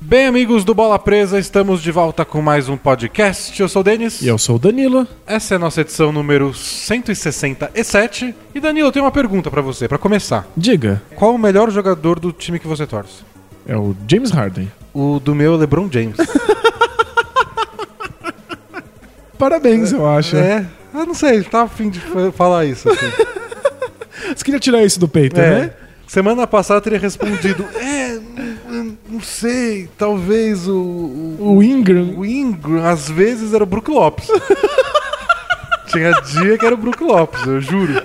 Bem, amigos do Bola Presa, estamos de volta com mais um podcast. Eu sou o Denis. E eu sou o Danilo. Essa é a nossa edição número 167. E Danilo, eu tenho uma pergunta pra você, pra começar. Diga, Qual o melhor jogador do time que você torce? é o James Harden. O do meu é LeBron James. Parabéns, eu acho. é, eu não sei, tá afim de fa- falar isso. assim. Você queria tirar isso do peito, É. né? Semana passada eu teria respondido, é, não, sei, talvez o, o, O Ingram. o Ingram, às vezes era o Brook Lopes. Tinha dia que era o Brook Lopes, eu juro.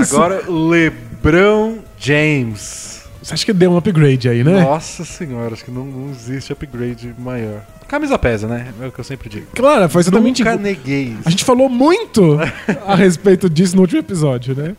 Agora, LeBron James. Você acha que deu um upgrade aí, né? Nossa senhora, acho que não, não existe upgrade maior. Camisa pesa, né? É o que eu sempre digo. Claro, foi exatamente. Nunca neguei isso. A gente falou muito a respeito disso no último episódio, né?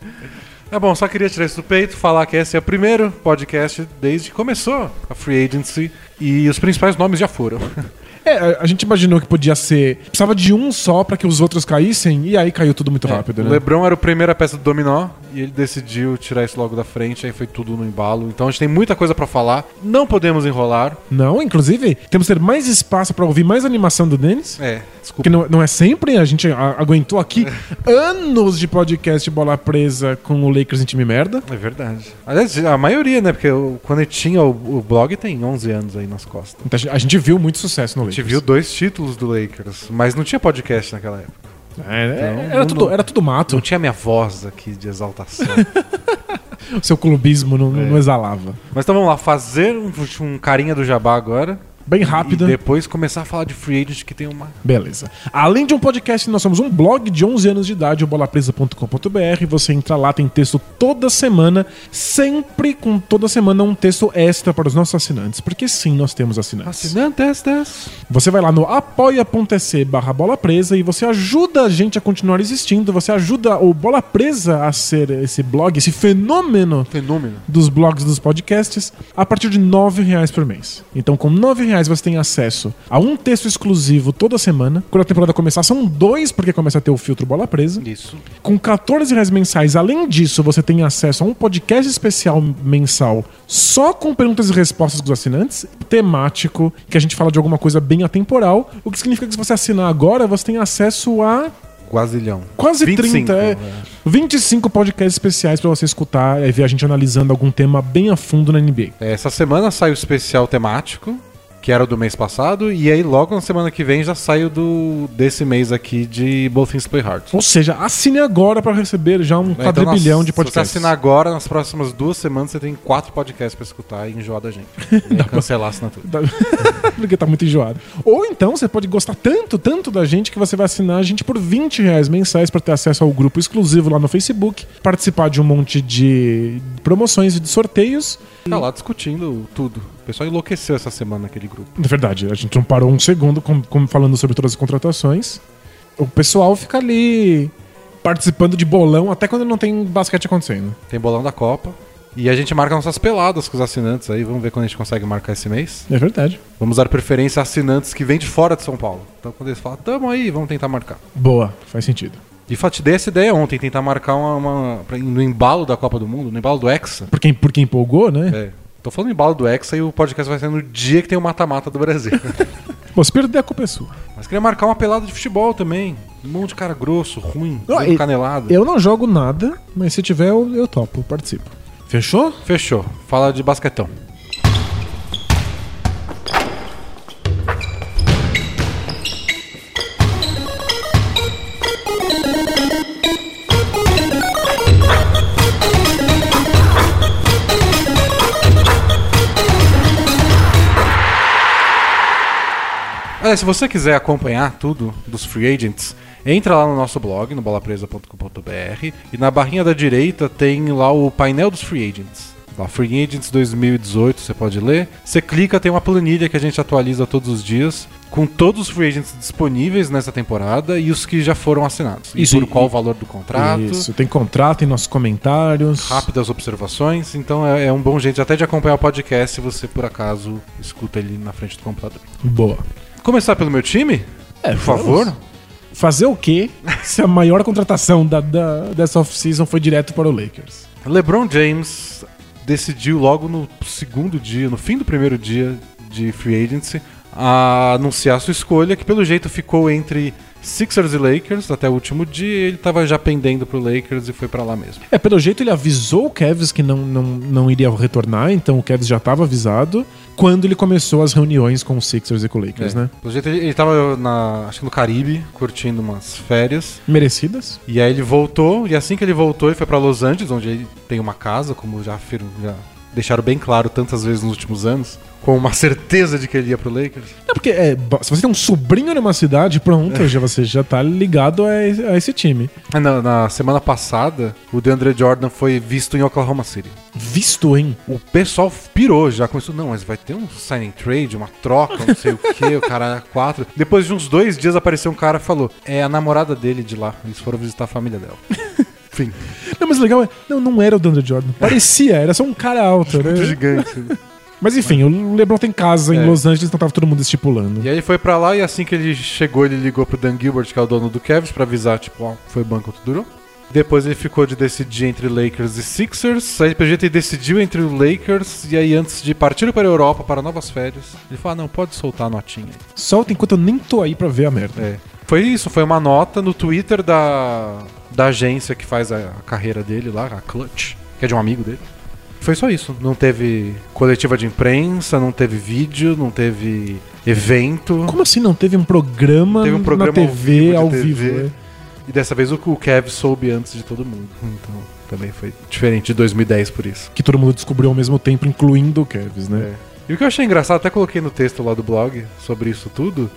É bom, só queria tirar isso do peito, falar que esse é o primeiro podcast desde que começou a Free Agency e os principais nomes já foram. É, a- gente imaginou que podia ser. Precisava de um só pra que os outros caíssem, e aí caiu tudo muito rápido, o né? LeBron era a primeira peça do dominó e ele decidiu tirar isso logo da frente, aí foi tudo no embalo. Então a gente tem muita coisa pra falar, não podemos enrolar. Não, inclusive, temos que ter mais espaço pra ouvir mais animação do Denis. É, desculpa. Que não, não é sempre, a gente aguentou aqui anos de podcast bola presa com o Lakers em time merda. É verdade. Aliás, a maioria, né? Porque eu- quando ele tinha o, o blog tem 11 anos aí nas costas. Então, a gente- viu muito sucesso no A Lakers. gente viu dois títulos do Lakers, mas não tinha podcast naquela época. É, é, Então, era, não- tudo, era tudo mato. Não tinha minha voz aqui de exaltação. O seu clubismo não, não exalava. mas então vamos lá, fazer um, um carinha do jabá agora. Bem rápido. E depois começar a falar de free agent que tem uma. Beleza. Além de um podcast, nós somos um blog de 11 anos de idade, o bolapresa.com.br. Você entra lá, tem texto toda semana, sempre com toda semana um texto extra para os nossos assinantes, porque sim, nós temos assinantes. Assinantes des. Você vai lá no apoia.se barra bola presa e você ajuda a gente a continuar existindo, você ajuda o Bola Presa a ser esse blog, esse fenômeno Fenômeno. dos blogs dos podcasts a partir de R$ reais por mês. Então, com R$ reais você tem acesso a um texto exclusivo toda semana. Quando a temporada começar, são dois, porque começa a ter o filtro Bola Presa. Isso. Com 14 reais mensais, além disso, você tem acesso a um podcast especial mensal só com perguntas e respostas dos assinantes, temático, que a gente fala de alguma coisa bem atemporal. O que significa que se você assinar agora, você tem acesso a Quasilhão. quase 25, 30, é, 25 podcasts especiais pra você escutar e ver a gente analisando algum tema bem a fundo na NBA. É, Essa semana sai o especial temático, que era o do mês passado, e aí logo na semana que vem já sai o do desse mês aqui de Both Things Play Hard. Ou seja, assine agora pra receber já um É, então, quadrilhão de podcasts. Se você assinar agora, nas próximas duas semanas você tem quatro podcasts pra escutar e enjoar da gente. E cancelar a assinatura. Porque tá muito enjoado. Ou então você pode gostar tanto, tanto da gente que você vai assinar a gente por 20 reais mensais pra ter acesso ao grupo exclusivo lá no Facebook, participar de um monte de promoções e de sorteios. Tá lá discutindo tudo. O pessoal enlouqueceu essa semana naquele grupo. Na verdade, a gente não parou um segundo com, com- falando sobre todas as contratações. O pessoal fica ali participando de bolão até quando não tem basquete acontecendo. Tem bolão da Copa. E a gente marca nossas peladas com os assinantes aí. Vamos ver quando a gente consegue marcar esse mês. É verdade. Vamos dar preferência a assinantes que vêm de fora de São Paulo. Então quando eles falam, tamo aí, vamos tentar marcar. Boa, faz sentido. Fato, te dei essa ideia ontem, tentar marcar uma, uma- no embalo da Copa do Mundo, no embalo do Hexa. Por quem, por quem empolgou, né? É. Tô falando embalo do Hexa e o podcast vai ser no dia que tem o mata-mata do Brasil. Pô, se perder a culpa é sua. Mas queria marcar uma pelada de futebol também. Um monte de cara grosso, ruim, e- canelada. Eu não jogo nada, mas se tiver, eu, eu topo, participo. Fechou? Fechou. Fala de basquetão. Se você quiser acompanhar tudo dos free agents, entra lá no nosso blog, no bolapresa.com.br, e na barrinha da direita tem lá o painel dos free agents. Lá, Free Agents 2018, você pode ler. Você clica, tem uma planilha que a gente atualiza todos os dias, com todos os free agents disponíveis nessa temporada e os que já foram assinados. Isso, e por qual o valor do contrato. Isso, tem contrato, tem nossos comentários. Rápidas observações, então é, é um bom jeito até de acompanhar o podcast se você por acaso escuta ele na frente do computador. Boa. Começar pelo meu time? É, Por favor? Fazer o quê se a maior contratação da, da- dessa off-season foi direto para o Lakers? LeBron James decidiu logo no segundo dia, no fim do primeiro dia de free agency, a anunciar sua escolha, que pelo jeito ficou entre Sixers e Lakers até o último dia. e Ele tava já pendendo pro Lakers e foi pra lá mesmo. É, pelo jeito ele avisou o Kevs que não, não, não iria retornar, então o Kevs já estava avisado quando ele começou as reuniões com os Sixers e com o Lakers, É. né? Pelo jeito ele, ele tava na, acho que no Caribe, curtindo umas férias. Merecidas. E aí ele voltou, e assim que ele voltou, ele foi pra Los Angeles, onde ele tem uma casa, como já, afirmo- já deixaram bem claro tantas vezes nos últimos anos, com uma certeza de que ele ia pro Lakers. É porque é, se você tem um sobrinho numa cidade, pronto, já, você já tá ligado a, esse- a esse time. Na, na semana passada, o DeAndre Jordan foi visto em Oklahoma City. Visto, hein? O pessoal pirou, já começou, não, mas vai ter um signing trade, uma troca, não sei o que, o cara é quatro. Depois de uns dois dias apareceu um cara e falou, é a namorada dele de lá, eles foram visitar a família dela. Enfim, Não, mas o legal é. Não, não era o Dandre Jordan. Parecia, era só um cara alto, muito né? gigante. Mas enfim, o LeBron tem casa em É. Los Angeles, então tava todo mundo estipulando. E aí ele foi pra lá e assim que ele chegou, ele ligou pro Dan Gilbert, que é o dono do Cavs, pra avisar, tipo, ó, foi bom quanto durou. Depois ele ficou de decidir entre Lakers e Sixers. Aí pelo jeito ele decidiu entre o Lakers. E aí antes de partir para a Europa para novas férias, ele falou: ah, não, pode soltar a notinha. Solta enquanto eu nem tô aí pra ver a merda. É. Foi isso, foi uma nota no Twitter da, da agência que faz a, a carreira dele lá, a Clutch, que é de um amigo dele. Foi só isso. Não teve coletiva de imprensa, não teve vídeo, não teve evento. Como assim não teve um programa, Teve um programa na ao TV vivo ao TV. vivo? né? E dessa vez o, o Kev soube antes de todo mundo. Então também foi diferente de 2010 por isso. Que todo mundo descobriu ao mesmo tempo, incluindo o Kevs, né? É. E o que eu achei engraçado, até coloquei no texto lá do blog sobre isso tudo.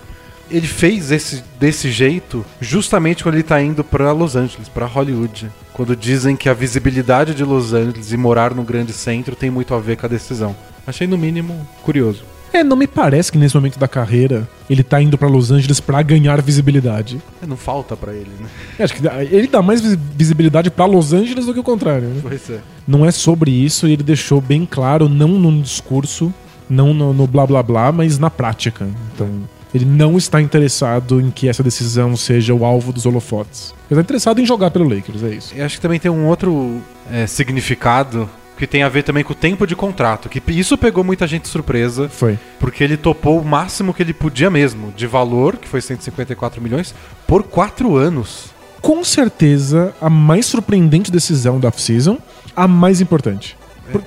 Ele fez esse, desse jeito justamente quando ele tá indo pra Los Angeles, pra Hollywood. Quando dizem que a visibilidade de Los Angeles e morar no grande centro tem muito a ver com a decisão. Achei no mínimo curioso. É, não me parece que nesse momento da carreira ele tá indo pra Los Angeles pra ganhar visibilidade. É, Não falta pra ele, né? Eu Acho que ele dá mais visi- visibilidade pra Los Angeles do que o contrário. né? Pois é. Não é sobre isso e ele deixou bem claro, não num discurso, não no, no blá blá blá, mas na prática. Então, ele não está interessado em que essa decisão seja o alvo dos holofotes. Ele está interessado em jogar pelo Lakers, é isso. E acho que também tem um outro é, significado que tem a ver também com o tempo de contrato. Que isso pegou muita gente de surpresa. Foi. Porque ele topou o máximo que ele podia mesmo, de valor, que foi 154 milhões, por quatro anos. Com certeza, a mais surpreendente decisão da off-season, a mais importante. Por-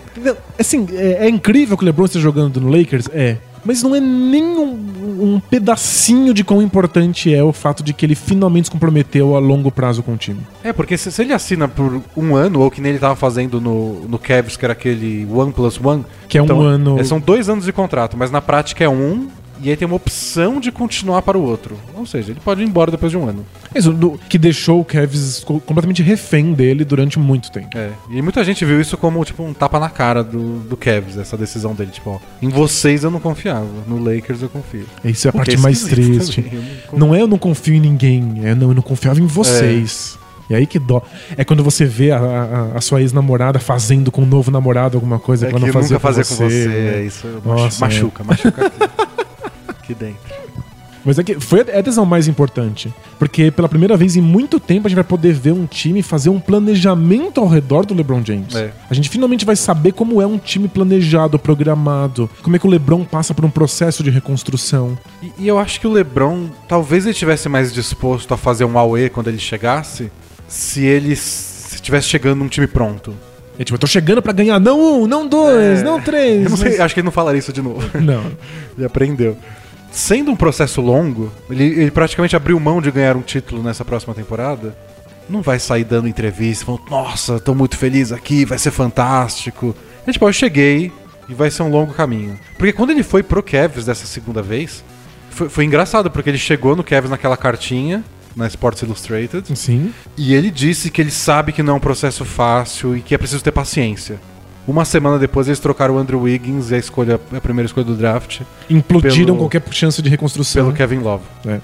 assim, é, é incrível que o LeBron esteja jogando no Lakers? É. Mas não é nem um, um pedacinho de quão importante é o fato de que ele finalmente se comprometeu a longo prazo com o time. É, porque se, se ele assina por um ano, ou que nem ele tava fazendo no, no Cavs, que era aquele One Plus One. Que é um ano- é, são dois anos de contrato, mas na prática é um, e aí tem uma opção de continuar para o outro. Ou seja, ele pode ir embora depois de um ano. Isso, do- que deixou o Kevs co- completamente refém dele durante muito tempo. É, e muita gente viu isso como tipo um tapa na cara do, do Cavs, essa decisão dele. Tipo, ó, em vocês eu não confiava, no Lakers eu confio. Isso é a parte é mais esquisito triste. também, não. Não é eu não confio em ninguém, é não, eu não confiava em vocês. E aí que dó. É quando você vê a, a- a sua ex-namorada fazendo com um novo namorado alguma coisa É que ela não fazia nunca fazia com você, né? é isso Nossa, machuca, machuca aqui. aqui dentro. Mas é que foi a decisão mais importante. Porque pela primeira vez em muito tempo a gente vai poder ver um time fazer um planejamento ao redor do LeBron James. É. A gente finalmente vai saber como é um time planejado, programado, como é que o LeBron passa por um processo de reconstrução. E, e eu acho que o LeBron, talvez ele estivesse mais disposto a fazer um AUE quando ele chegasse, se ele estivesse chegando num time pronto. É tipo, eu tô chegando pra ganhar não um, não dois, É. não três. Eu não sei, mas- acho que ele não falaria isso de novo. Não. ele aprendeu. Sendo um processo longo, ele, ele praticamente abriu mão de ganhar um título nessa próxima temporada. Não vai sair dando entrevista falando, nossa, tô muito feliz aqui, vai ser fantástico. É tipo, eu cheguei e vai ser um longo caminho. Porque quando ele foi pro Cavs dessa segunda vez, foi, foi engraçado, porque ele chegou no Cavs naquela cartinha, na Sports Illustrated, Sim. e ele disse que ele sabe que não é um processo fácil e que é preciso ter paciência. Uma semana depois eles trocaram o Andrew Wiggins e a escolha, a primeira escolha do draft Implodiram Pelo- qualquer chance de reconstrução. pelo Kevin Love. É.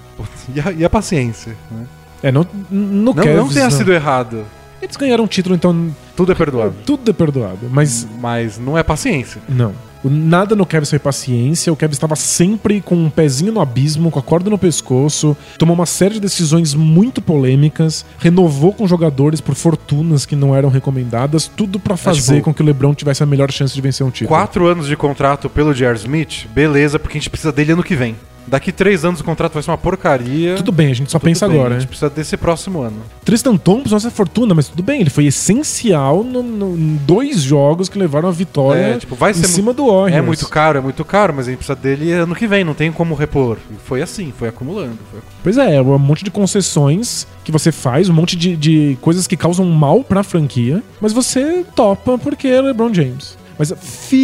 E a, e a paciência. né? É, não, no Não, Cavs, não tenha não. sido errado. Eles ganharam um título, então Tudo é perdoável. tudo é perdoado. Mas Mas não é paciência. não. Nada no Kevin foi paciência. O Kevin estava sempre com um pezinho no abismo, com a corda no pescoço. Tomou uma série de decisões muito polêmicas. Renovou com jogadores por fortunas que não eram recomendadas. Tudo pra fazer tipo, com que o LeBron tivesse a melhor chance de vencer um título. Quatro anos de contrato pelo J.R. Smith, beleza, porque a gente precisa dele ano que vem. Daqui três anos o contrato vai ser uma porcaria. Tudo bem, a gente só Tudo pensa bem, agora. A né? gente precisa desse próximo ano. Tristan Thompson, essa fortuna, mas tudo bem, ele foi essencial no, no- em dois jogos que levaram a vitória É, tipo, vai em cima do Warriors. É muito caro, é muito caro, mas a gente precisa dele ano que vem, não tem como repor. E foi assim, foi acumulando. foi- Pois é, é um monte de concessões que você faz, um monte de, de coisas que causam mal pra franquia, mas você topa porque é LeBron James. Mas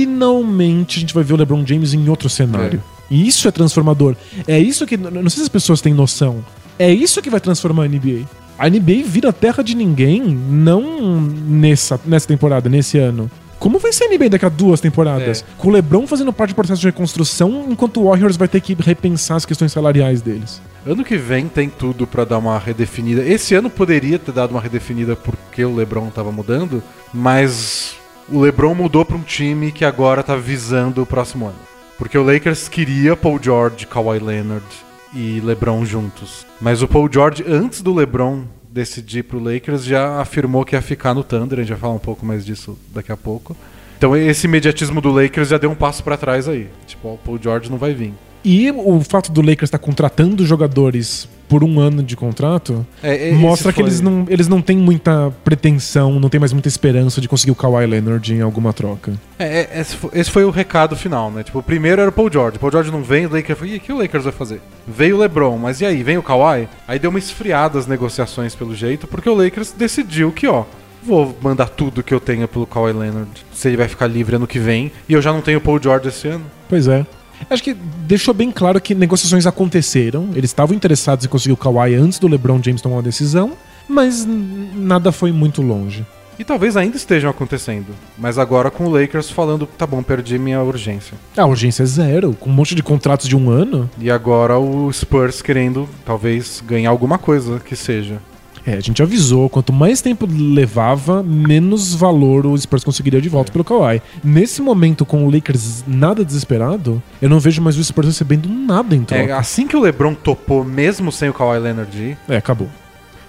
finalmente a gente vai ver o LeBron James em outro cenário. E isso é transformador. É isso que. Não sei se as pessoas têm noção. É isso que vai transformar a NBA. A NBA vira terra de ninguém, não nessa, nessa temporada, nesse ano. Como vai ser a NBA daqui a duas temporadas? É. Com o LeBron fazendo parte do processo de reconstrução, enquanto o Warriors vai ter que repensar as questões salariais deles. Ano que vem tem tudo pra dar uma redefinida. Esse ano poderia ter dado uma redefinida porque o LeBron tava mudando, mas o LeBron mudou pra um time que agora tá visando o próximo ano. Porque o Lakers queria Paul George, Kawhi Leonard e LeBron juntos. Mas o Paul George, antes do LeBron decidir pro Lakers, já afirmou que ia ficar no Thunder. A gente vai falar um pouco mais disso daqui a pouco. Então esse imediatismo do Lakers já deu um passo pra trás aí. Tipo, o Paul George não vai vir. E o fato do Lakers estar contratando jogadores por um ano de contrato É, é, mostra que foi- eles não, eles não têm muita pretensão, não tem mais muita esperança de conseguir o Kawhi Leonard em alguma troca. É, é, esse, foi, esse foi o recado final, né? Tipo, o primeiro era o Paul George. O Paul George não vem, o Lakers falou, e o que o Lakers vai fazer? Veio o LeBron, mas e aí? Vem o Kawhi? Aí deu uma esfriada as negociações pelo jeito, porque o Lakers decidiu que, ó, vou mandar tudo que eu tenho pelo Kawhi Leonard, se ele vai ficar livre ano que vem, e eu já não tenho o Paul George esse ano. Pois é. Acho que deixou bem claro que negociações aconteceram, eles estavam interessados em conseguir o Kawhi antes do LeBron James tomar uma decisão, mas nada foi muito longe. E talvez ainda estejam acontecendo, mas agora com o Lakers falando, tá bom, perdi minha urgência. A urgência é zero, com um monte de contratos de um ano. E agora o Spurs querendo, talvez, ganhar alguma coisa que seja. É, a gente avisou, quanto mais tempo levava, menos valor o Spurs conseguiria de volta pelo Kawhi. Nesse momento, com o Lakers nada desesperado, eu não vejo mais o Spurs recebendo nada em É, troca. assim que o LeBron topou, mesmo sem o Kawhi Leonard É, acabou.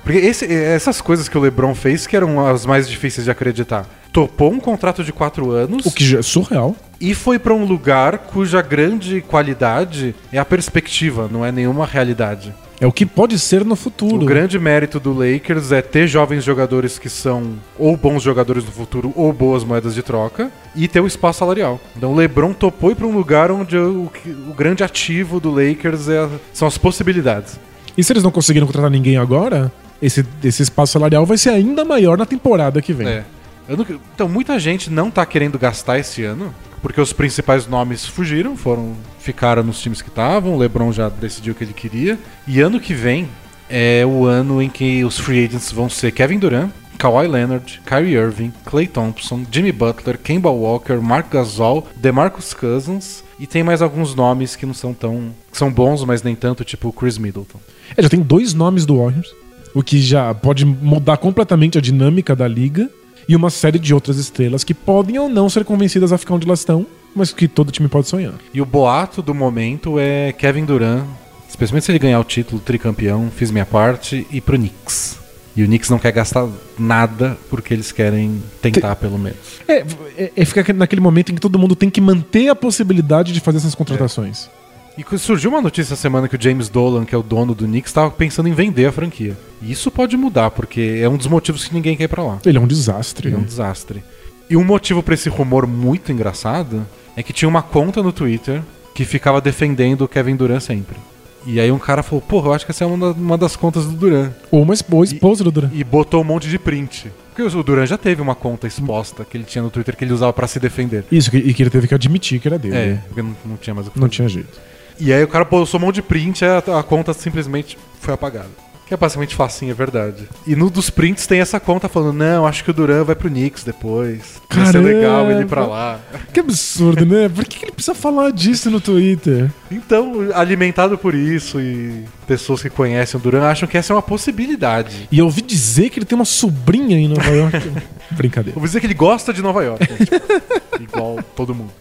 Porque esse- essas coisas que o LeBron fez que eram as mais difíceis de acreditar. Topou um contrato de quatro anos O que já é surreal. e foi pra um lugar cuja grande qualidade é a perspectiva, não é nenhuma realidade. É o que pode ser no futuro. O grande mérito do Lakers é ter jovens jogadores que são ou bons jogadores do futuro ou boas moedas de troca e ter o espaço salarial. Então o LeBron topou ir pra um lugar onde o, o grande ativo do Lakers é- são as possibilidades. E se eles não conseguiram contratar ninguém agora, esse, esse espaço salarial vai ser ainda maior na temporada que vem. É. Não- Então, muita gente não tá querendo gastar esse ano, porque os principais nomes fugiram, foram ficaram nos times que estavam, o LeBron já decidiu o que ele queria. E ano que vem é o ano em que os free agents vão ser Kevin Durant, Kawhi Leonard, Kyrie Irving, Klay Thompson, Jimmy Butler, Kemba Walker, Mark Gasol, DeMarcus Cousins e tem mais alguns nomes que não são tão que são bons, mas nem tanto, tipo Chris Middleton. É, já tem dois nomes do Warriors, o que já pode mudar completamente a dinâmica da liga, e uma série de outras estrelas que podem ou não ser convencidas a ficar onde elas estão, mas que todo time pode sonhar. E o boato do momento é Kevin Durant, especialmente se ele ganhar o título tricampeão, fiz minha parte, e pro Knicks. E o Knicks não quer gastar nada porque eles querem tentar pelo menos. É, é, é ficar naquele momento em que todo mundo tem que manter a possibilidade de fazer essas contratações. E surgiu uma notícia essa semana que o James Dolan, que é o dono do Knicks, estava pensando em vender a franquia. E isso pode mudar, porque é um dos motivos que ninguém quer ir pra lá. Ele é um desastre. É um desastre. E um motivo pra esse rumor muito engraçado é que tinha uma conta no Twitter que ficava defendendo o Kevin Durant sempre. E aí um cara falou, porra, eu acho que essa é uma, uma das contas do Durant. Ou uma esposa do Durant. E botou um monte de print. Porque o Durant já teve uma conta exposta que ele tinha no Twitter que ele usava pra se defender. Isso, e que ele teve que admitir que era dele. É, porque não, não tinha mais o que Não fazer. tinha jeito. E aí o cara postou um monte de print e a, a conta simplesmente foi apagada. Que é basicamente facinho, é verdade. E no dos prints tem essa conta falando, não, acho que o Duran vai pro Knicks depois. Vai ser legal ele ir pra lá. Que absurdo, né? Por que ele precisa falar disso no Twitter? Então, alimentado por isso e pessoas que conhecem o Duran acham que essa é uma possibilidade. E eu ouvi dizer que ele tem uma sobrinha em Nova York. Brincadeira. Eu vou dizer que ele gosta de Nova York. né? Tipo, igual todo mundo.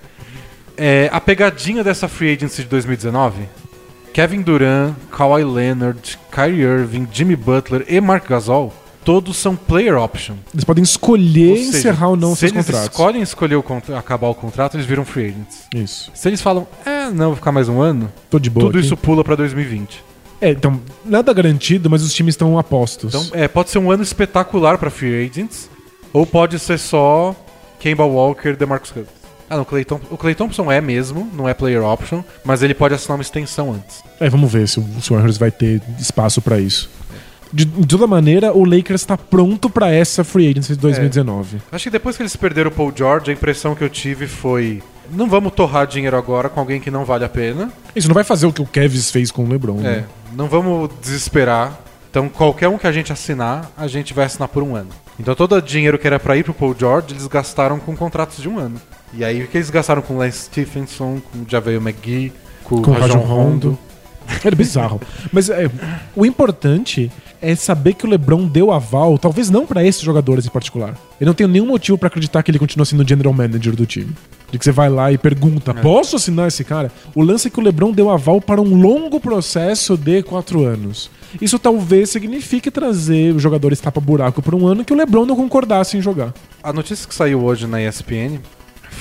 É, a pegadinha dessa free agency de 2019, Kevin Durant, Kawhi Leonard, Kyrie Irving, Jimmy Butler e Mark Gasol, todos são player option. Eles podem escolher seja, encerrar ou não se seus eles contratos. escolhem escolher o acabar o contrato, eles viram free agents. Isso. Se eles falam, é, não, vou ficar mais um ano, Tô de boa. tudo aqui. isso pula pra 2020. É, então, nada garantido, mas os times estão apostos. Então, é, pode ser um ano espetacular pra free agents, ou pode ser só Kemba Walker e DeMarcus Cousins. Ah, não, o Clay Thompson, o Clay Thompson é mesmo, não é player option, mas ele pode assinar uma extensão antes. É, vamos ver se o, se o Warriors vai ter espaço pra isso. De, de toda maneira, o Lakers tá pronto pra essa free agency de 2019. Acho que depois que eles perderam o Paul George, a impressão que eu tive foi: não vamos torrar dinheiro agora com alguém que não vale a pena. Isso não vai fazer o que o Kevs fez com o LeBron. É, né? não vamos desesperar. Então, qualquer um que a gente assinar, a gente vai assinar por um ano. Então, todo o dinheiro que era pra ir pro Paul George, eles gastaram com contratos de um ano. E aí, o que eles gastaram com o Lance Stephenson, com o Javel McGee, com, Com o Rajon Rondo. Rondo. Era bizarro. Mas é, o importante é saber que o LeBron deu aval, talvez não pra esses jogadores em particular. Eu não tenho nenhum motivo pra acreditar que ele continua sendo o general manager do time. De que você vai lá e pergunta: posso assinar esse cara? O lance é que o LeBron deu aval para um longo processo de quatro anos. Isso talvez signifique trazer os jogadores tapa-buraco por um ano que o LeBron não concordasse em jogar. A notícia que saiu hoje na ESPN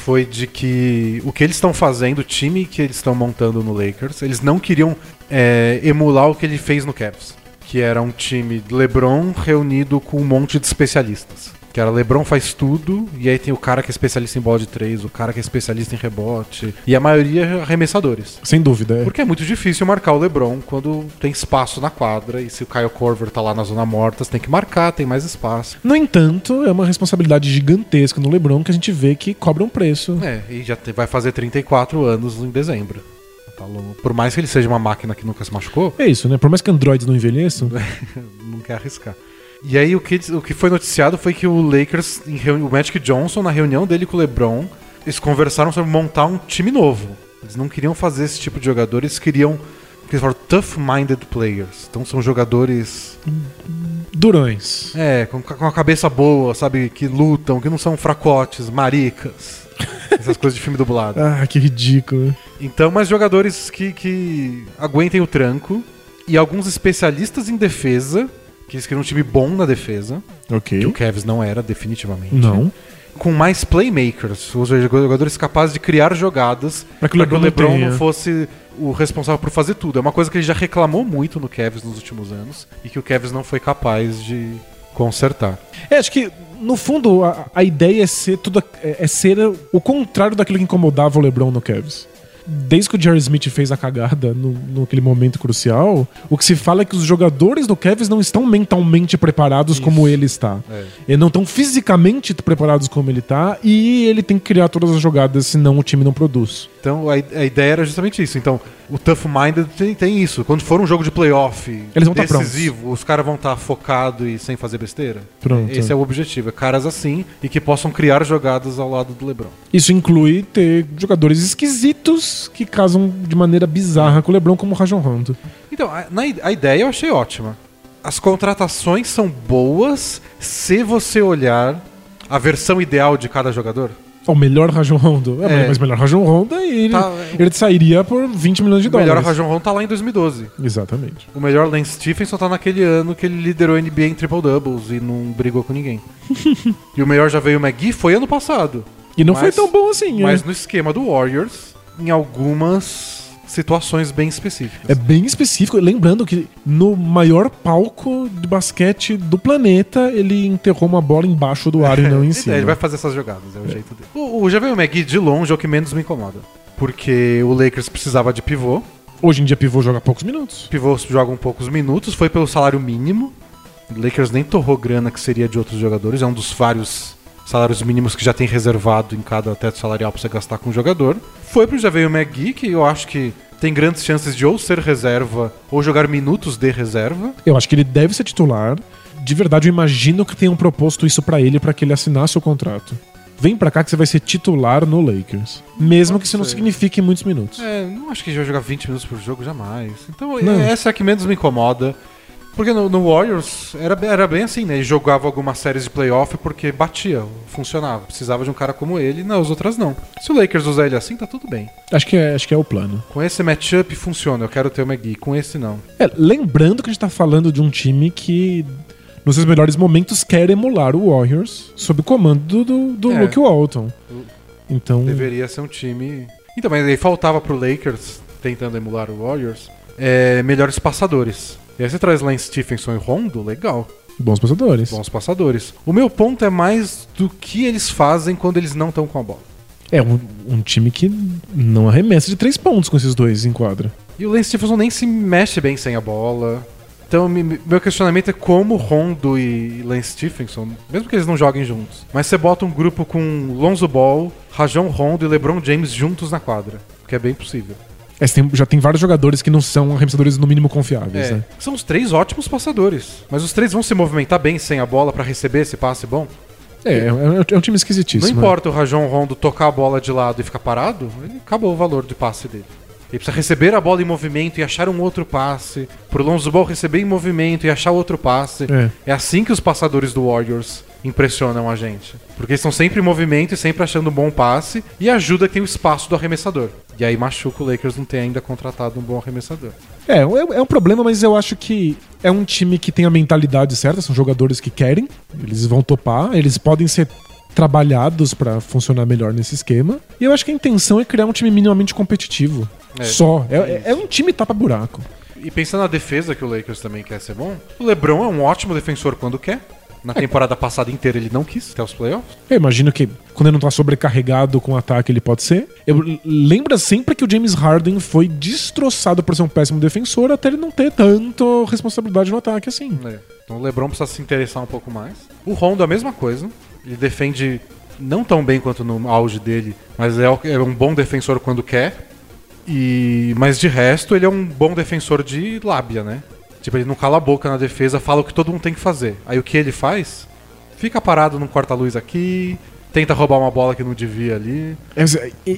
foi de que o que eles estão fazendo, o time que eles estão montando no Lakers, eles não queriam é, emular o que ele fez no Cavs, que era um time LeBron reunido com um monte de especialistas. Que era LeBron faz tudo, e aí tem o cara que é especialista em bola de três, o cara que é especialista em rebote, e a maioria arremessadores. Sem dúvida. É. Porque é muito difícil marcar o LeBron quando tem espaço na quadra, e se o Kyle Korver tá lá na zona morta, você tem que marcar, tem mais espaço. No entanto, é uma responsabilidade gigantesca no LeBron que a gente vê que cobra um preço. É, e já vai fazer 34 anos em dezembro. Tá. Por mais que ele seja uma máquina que nunca se machucou, É isso, né? Por mais que androids não envelheçam, não quer arriscar. E aí o que, o que foi noticiado foi que o Lakers, o Magic Johnson, na reunião dele com o LeBron, eles conversaram sobre montar um time novo. Eles não queriam fazer esse tipo de jogador, eles queriam. que Eles tough-minded players. Então são jogadores. durões. É, com, com a cabeça boa, sabe? Que lutam, que não são fracotes, maricas. Essas coisas de filme dublado. Ah, que ridículo. Então, mas jogadores que, que aguentem o tranco e alguns especialistas em defesa, que eles queriam um time bom na defesa, Ok. que o Cavs não era, definitivamente. Não. Com mais playmakers, os jogadores capazes de criar jogadas Pra que o LeBron não fosse o responsável por fazer tudo. É uma coisa que ele já reclamou muito no Cavs nos últimos anos e que o Cavs não foi capaz de consertar. É, acho que, no fundo, a, a ideia é ser tudo. É, é ser o contrário daquilo que incomodava o LeBron no Cavs. Desde que o Jerry Smith fez a cagada no, naquele momento crucial, o que se fala é que os jogadores do Cavs não estão mentalmente preparados Isso. como ele está. É. Eles não estão fisicamente preparados como ele está e ele tem que criar todas as jogadas, senão o time não produz. Então a, a ideia era justamente isso. Então o Tough Minded tem, tem isso. Quando for um jogo de playoff Eles vão tá decisivo, os caras vão estar focados e sem fazer besteira. Pronto. Esse é o objetivo. É caras assim e que possam criar jogadas ao lado do LeBron. Isso inclui ter jogadores esquisitos que casam de maneira bizarra com o LeBron, como o Rajon Rondo. Então, a, na, a ideia eu achei ótima. As contratações são boas se você olhar a versão ideal de cada jogador. O melhor Rajon Rondo. É, É. Mas melhor Rajon Rondo ele, Tá, ele sairia por 20 milhões de O melhor dólares. Rajon Rondo tá lá em 2012. Exatamente. O melhor Lance Stephenson tá naquele ano que ele liderou a NBA em triple-doubles e não brigou com ninguém. e o melhor já veio o McGee foi ano passado. E não Mas- foi tão bom assim, Mas né? no esquema do Warriors, em algumas situações bem específicas. É bem específico. Lembrando que no maior palco de basquete do planeta, ele enterrou uma bola embaixo do ar e não em É, cima. Ele vai fazer essas jogadas, é o jeito dele. O, o Javel McGee, de longe, é o que menos me incomoda. Porque o Lakers precisava de pivô. Hoje em dia, pivô joga poucos minutos. Pivôs jogam poucos minutos, foi pelo salário mínimo. O Lakers nem torrou grana que seria de outros jogadores. É um dos vários salários mínimos que já tem reservado em cada teto salarial pra você gastar com o jogador. Foi pro Javel McGee, que eu acho que tem grandes chances de ou ser reserva ou jogar minutos de reserva. Eu acho que ele deve ser titular. De verdade, eu imagino que tenham proposto isso pra ele pra que ele assinasse o contrato. Vem pra cá que você vai ser titular no Lakers. Mesmo Pode que isso não ser. signifique muitos minutos. É, não acho que ele vai jogar 20 minutos por jogo, jamais. Então, Não. essa é a que menos me incomoda. Porque no, no Warriors era, era bem assim, né? Ele jogava algumas séries de playoff porque batia, funcionava. Precisava de um cara como ele, nas outras não. Se o Lakers usar ele assim, tá tudo bem. Acho que é, acho que é o plano. Com esse matchup funciona, eu quero ter o McGee. Com esse não. É, lembrando que a gente tá falando de um time que, nos seus melhores momentos, quer emular o Warriors sob o comando do, do, do É. Luke Walton. Então, Deveria ser um time. Então, mas aí faltava pro Lakers, tentando emular o Warriors, é, melhores passadores. E aí você traz Lance Stephenson e Rondo, legal. bons passadores. Bons passadores. O meu ponto é mais do que eles fazem quando eles não estão com a bola. É um, um time que não arremessa de três pontos com esses dois em quadra. E o Lance Stephenson nem se mexe bem sem a bola. Então, me- meu questionamento é como Rondo e Lance Stephenson, mesmo que eles não joguem juntos, mas você bota um grupo com Lonzo Ball, Rajon Rondo e LeBron James juntos na quadra, que é bem possível. É, tem- já tem vários jogadores que não são arremessadores no mínimo confiáveis, É, né? São os três ótimos passadores, mas os três vão se movimentar bem sem a bola pra receber esse passe bom? É, é, é um time esquisitíssimo. Não importa o Rajon Rondo tocar a bola de lado e ficar parado, ele acabou o valor de passe dele. Ele precisa receber a bola em movimento e achar um outro passe. Pro Lonzo Ball receber em movimento e achar outro passe. É. É assim que os passadores do Warriors impressionam a gente. Porque eles estão sempre em movimento e sempre achando um bom passe. E ajuda que tem o espaço do arremessador. E aí machuca o Lakers não ter ainda contratado um bom arremessador. É, é, é um problema, mas eu acho que é um time que tem a mentalidade certa, são jogadores que querem, eles vão topar, eles podem ser trabalhados pra funcionar melhor nesse esquema. E eu acho que a intenção é criar um time minimamente competitivo. É, Só. É, é é- é um time tapa-buraco. E pensando na defesa que o Lakers também quer ser bom, o LeBron é um ótimo defensor quando quer. Na temporada passada inteira ele não quis até os playoffs. Eu imagino que quando ele não tá sobrecarregado com ataque, ele pode ser. Eu lembra sempre que o James Harden foi destroçado por ser um péssimo defensor até ele não ter tanto responsabilidade no ataque assim. É. Então o LeBron precisa se interessar um pouco mais. O Rondo é a mesma coisa. Ele defende não tão bem quanto no auge dele, mas é o- é um bom defensor quando quer. E mas de resto ele é um bom defensor de lábia, né? Tipo, ele não cala a boca na defesa, fala o que todo mundo tem que fazer. Aí o que ele faz? Fica parado num corta-luz aqui, tenta roubar uma bola que não devia ali. É,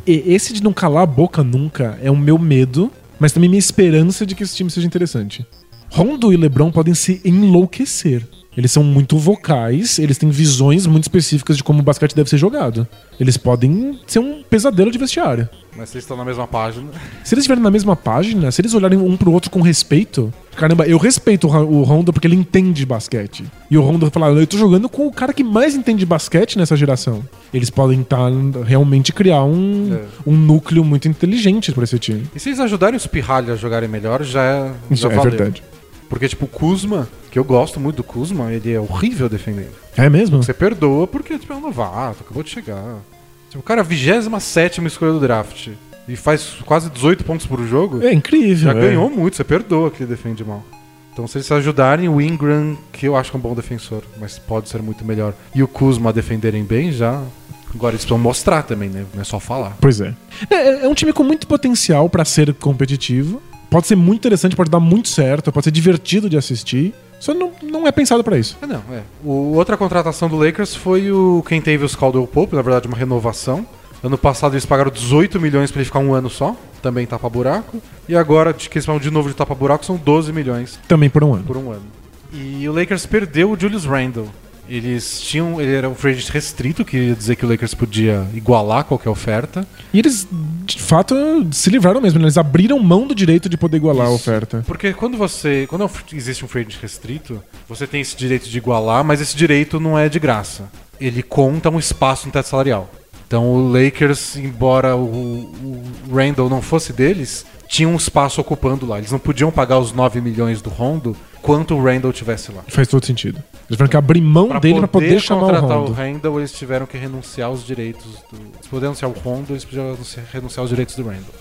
Esse de não calar a boca nunca é o meu medo, mas também minha esperança de que esse time seja interessante. Rondo e LeBron podem se enlouquecer. Eles são muito vocais, eles têm visões muito específicas de como o basquete deve ser jogado. Eles podem ser um pesadelo de vestiário. Mas vocês estão na mesma página. Se eles estiverem na mesma página, se eles olharem um pro outro com respeito, caramba, eu respeito o Rondo porque ele entende basquete. E o Rondo fala, eu tô jogando com o cara que mais entende basquete nessa geração. Eles podem tá, realmente criar um, É. um núcleo muito inteligente pra esse time. E se eles ajudarem os pirralhos a jogarem melhor, já é, já é valeu. verdade. Porque, tipo, o Kuzma, que eu gosto muito do Kuzma, ele é horrível defendendo. É mesmo? Você perdoa porque, tipo, é um novato, acabou de chegar. Tipo, o cara, é a 27 escolha do draft. E faz quase 18 pontos por jogo. É incrível. já é. ganhou muito, você perdoa que ele defende mal. Então, se eles ajudarem o Ingram, que eu acho que é um bom defensor, mas pode ser muito melhor, e o Kuzma a defenderem bem, já. Agora eles precisam mostrar também, né? Não é só falar. Pois é. É, é um time com muito potencial pra ser competitivo. Pode ser muito interessante, pode dar muito certo, pode ser divertido de assistir. Só não, não é pensado pra isso. É, não, é. O, outra contratação do Lakers foi o Kentavious Caldwell Pope, na verdade uma renovação. Ano passado eles pagaram 18 milhões pra ele ficar um ano só, também tapa-buraco. E agora, de que eles falam de novo de tapa-buraco, são 12 milhões Também por um ano. por um ano. E o Lakers perdeu o Julius Randle. Eles tinham. Ele era um free agent restrito, que ia dizer que o Lakers podia igualar qualquer oferta. E eles, de fato, se livraram mesmo. né? Eles abriram mão do direito de poder igualar a Isso. oferta. Porque quando você. Quando existe um free agent restrito, você tem esse direito de igualar, mas esse direito não é de graça. Ele conta um espaço no teto salarial. Então o Lakers, embora o, o Randall não fosse deles, tinha um espaço ocupando lá. Eles não podiam pagar os 9 milhões do Rondo quanto o Randall tivesse lá. Faz todo sentido. Eles tiveram que abrir mão dele pra poder chamar o contratar Rondo. o Randall, eles tiveram que renunciar aos direitos do. Eles poderiam anunciar o Rondo, eles podiam renunciar- renunciar aos direitos do Randall.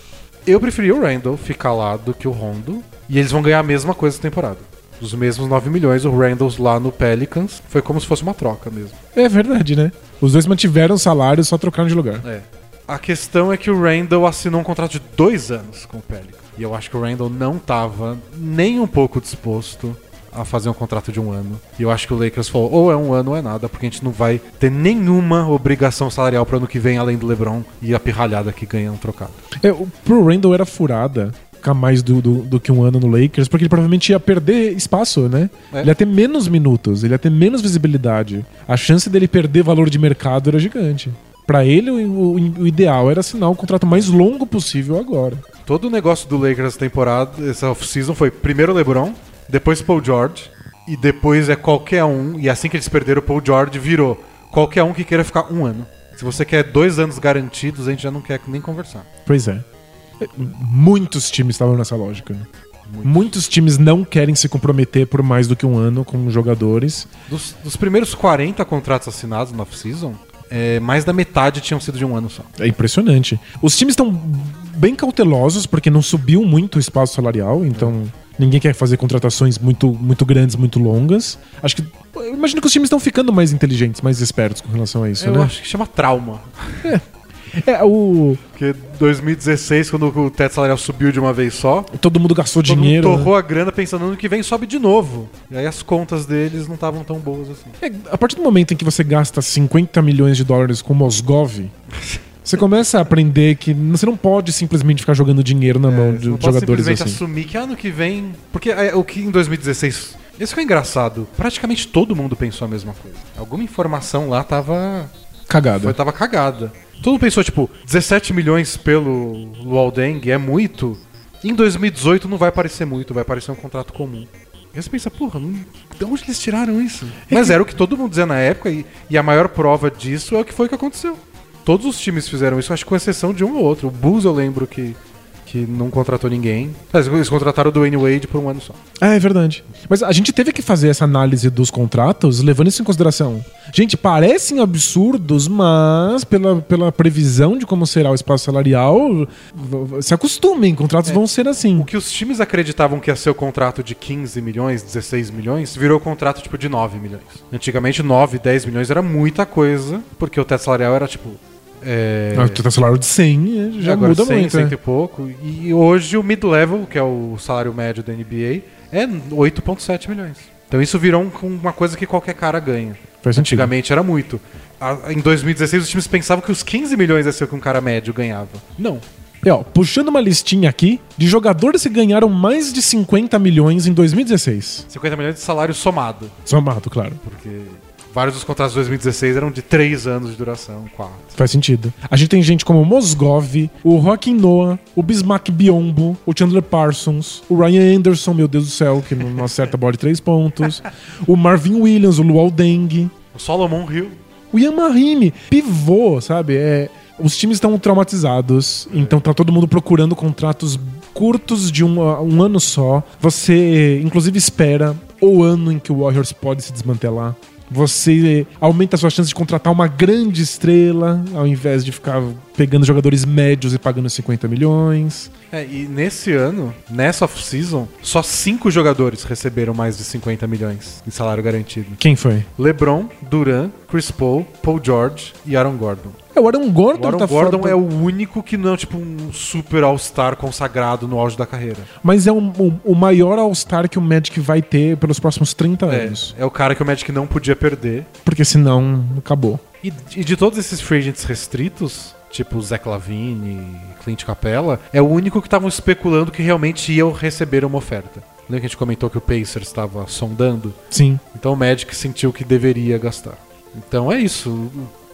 Eu preferi o Randall ficar lá do que o Rondo. E eles vão ganhar a mesma coisa essa temporada. Os mesmos 9 milhões, o Randall lá no Pelicans. Foi como se fosse uma troca mesmo. É verdade, né? Os dois mantiveram o salário, só trocaram de lugar. É. A questão é que o Randall assinou um contrato de dois anos com o Pelicans. E eu acho que o Randall não tava nem um pouco disposto a fazer um contrato de um ano. E eu acho que o Lakers falou, ou é um ano ou é nada, porque a gente não vai ter nenhuma obrigação salarial pro ano que vem, além do LeBron e a pirralhada que ganha no trocado. É, o- pro Randall era furada ficar mais do, do, do que um ano no Lakers, porque ele provavelmente ia perder espaço, né? É. Ele ia ter menos minutos, ele ia ter menos visibilidade. A chance dele perder valor de mercado era gigante. Pra ele, o, o- ideal era assinar o contrato mais longo possível agora. Todo o negócio do Lakers essa temporada, essa off-season, foi primeiro LeBron, depois Paul George, e depois é qualquer um, e assim que eles perderam o Paul George, virou qualquer um que queira ficar um ano. Se você quer dois anos garantidos, a gente já não quer nem conversar. Pois é. Muitos times estavam nessa lógica. né? Muitos times não querem se comprometer por mais do que um ano com jogadores. Dos, dos primeiros 40 contratos assinados na off-season, é, mais da metade tinham sido de um ano só. É impressionante. Os times estão bem cautelosos porque não subiu muito o espaço salarial, então ninguém quer fazer contratações muito, muito grandes, muito longas. Acho que. Eu imagino que os times estão ficando mais inteligentes, mais espertos com relação a isso, Eu né? acho que chama trauma. É, o. Porque 2016, quando o teto salarial subiu de uma vez só, Todo mundo gastou todo dinheiro. mundo né? torrou a grana pensando no que vem sobe de novo. E aí as contas deles não estavam tão boas assim. É, a partir do momento em que você gasta 50 milhões de dólares com Mosgov, você começa a aprender que você não pode simplesmente ficar jogando dinheiro na mão É, de você não pode jogadores simplesmente assim. assumir que ano que vem. Porque é, o que em 2016. Isso foi engraçado. Praticamente todo mundo pensou a mesma coisa. Alguma informação lá tava. Cagada. Foi, tava cagada. Todo mundo pensou, tipo, 17 milhões pelo Luol Deng é muito. Em 2018 não vai parecer muito, vai parecer um contrato comum. E você pensa, porra, de onde eles tiraram isso? Mas era o que todo mundo dizia na época, e, e a maior prova disso é o que foi que aconteceu. Todos os times fizeram isso, acho que com exceção de um ou outro. O Bulls eu lembro que, que não contratou ninguém. Eles contrataram o Dwayne Wade por um ano só. É, é verdade. Mas a gente teve que fazer essa análise dos contratos levando isso em consideração. Gente, parecem absurdos, mas pela, pela previsão de como será o espaço salarial, se acostumem, contratos vão ser assim. O que os times acreditavam que ia ser o contrato de 15 milhões, 16 milhões, virou contrato tipo de 9 milhões. Antigamente 9, 10 milhões era muita coisa, porque o teto salarial era tipo. É... Ah, Tu tá salário de 100, já agora muda 100, muito. 100 né? e pouco. E hoje o mid-level, que é o salário médio da NBA, é 8,7 milhões. Então isso virou um- uma coisa que qualquer cara ganha. Faz sentido. Antigamente era muito. Em 2016 os times pensavam que os 15 milhões ia ser o que um cara médio ganhava. Não. E, ó, puxando uma listinha aqui de jogadores que ganharam mais de 50 milhões em 2016. 50 milhões de salário somado. Somado, claro. Porque vários dos contratos de 2016 eram de 3 anos de duração, 4. Faz sentido. A gente tem gente como o Mosgov, o Joaquim Noah, o Bismack Biombo, o Chandler Parsons, o Ryan Anderson, meu Deus do céu, que não acerta a bola de três pontos, o Marvin Williams, o Luol Deng, O Solomon Hill. o Ian Mahimi, pivô, sabe? É, os times estão traumatizados, então tá todo mundo procurando contratos curtos de um, um ano só. Você, inclusive, espera o ano em que o Warriors pode se desmantelar. Você aumenta a sua chance de contratar uma grande estrela, ao invés de ficar pegando jogadores médios e pagando 50 milhões. É, e nesse ano, nessa off-season, só 5 jogadores receberam mais de 50 milhões em salário garantido. Quem foi? LeBron, Duran, Chris Paul, Paul George e Aaron Gordon. É, o Aaron Gordon O Aaron tá Gordon fora. é o único que não é tipo um super all-star consagrado no auge da carreira. Mas é um- o, o maior All-Star que o Magic vai ter pelos próximos 30 É, anos. é o cara que o Magic não podia perder. Porque senão acabou. E, e de todos esses free agents restritos, tipo Zach Lavine Clint Capella, é o único que estavam especulando que realmente iam receber uma oferta. Lembra que a gente comentou que o Pacers estava sondando? Sim. Então o Magic sentiu que deveria gastar. Então é isso.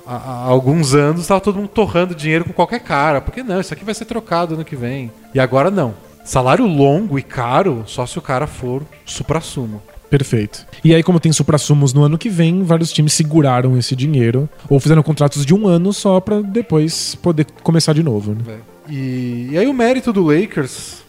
Há, alguns anos estava todo mundo torrando dinheiro com qualquer cara. Porque não, isso aqui vai ser trocado ano que vem. E agora não. Salário longo e caro, só se o cara for supra-sumo. Perfeito. E aí, como tem supra-sumos no ano que vem, vários times seguraram esse dinheiro ou fizeram contratos de um ano só pra depois poder começar de novo. Né? É. E, e aí o mérito do Lakers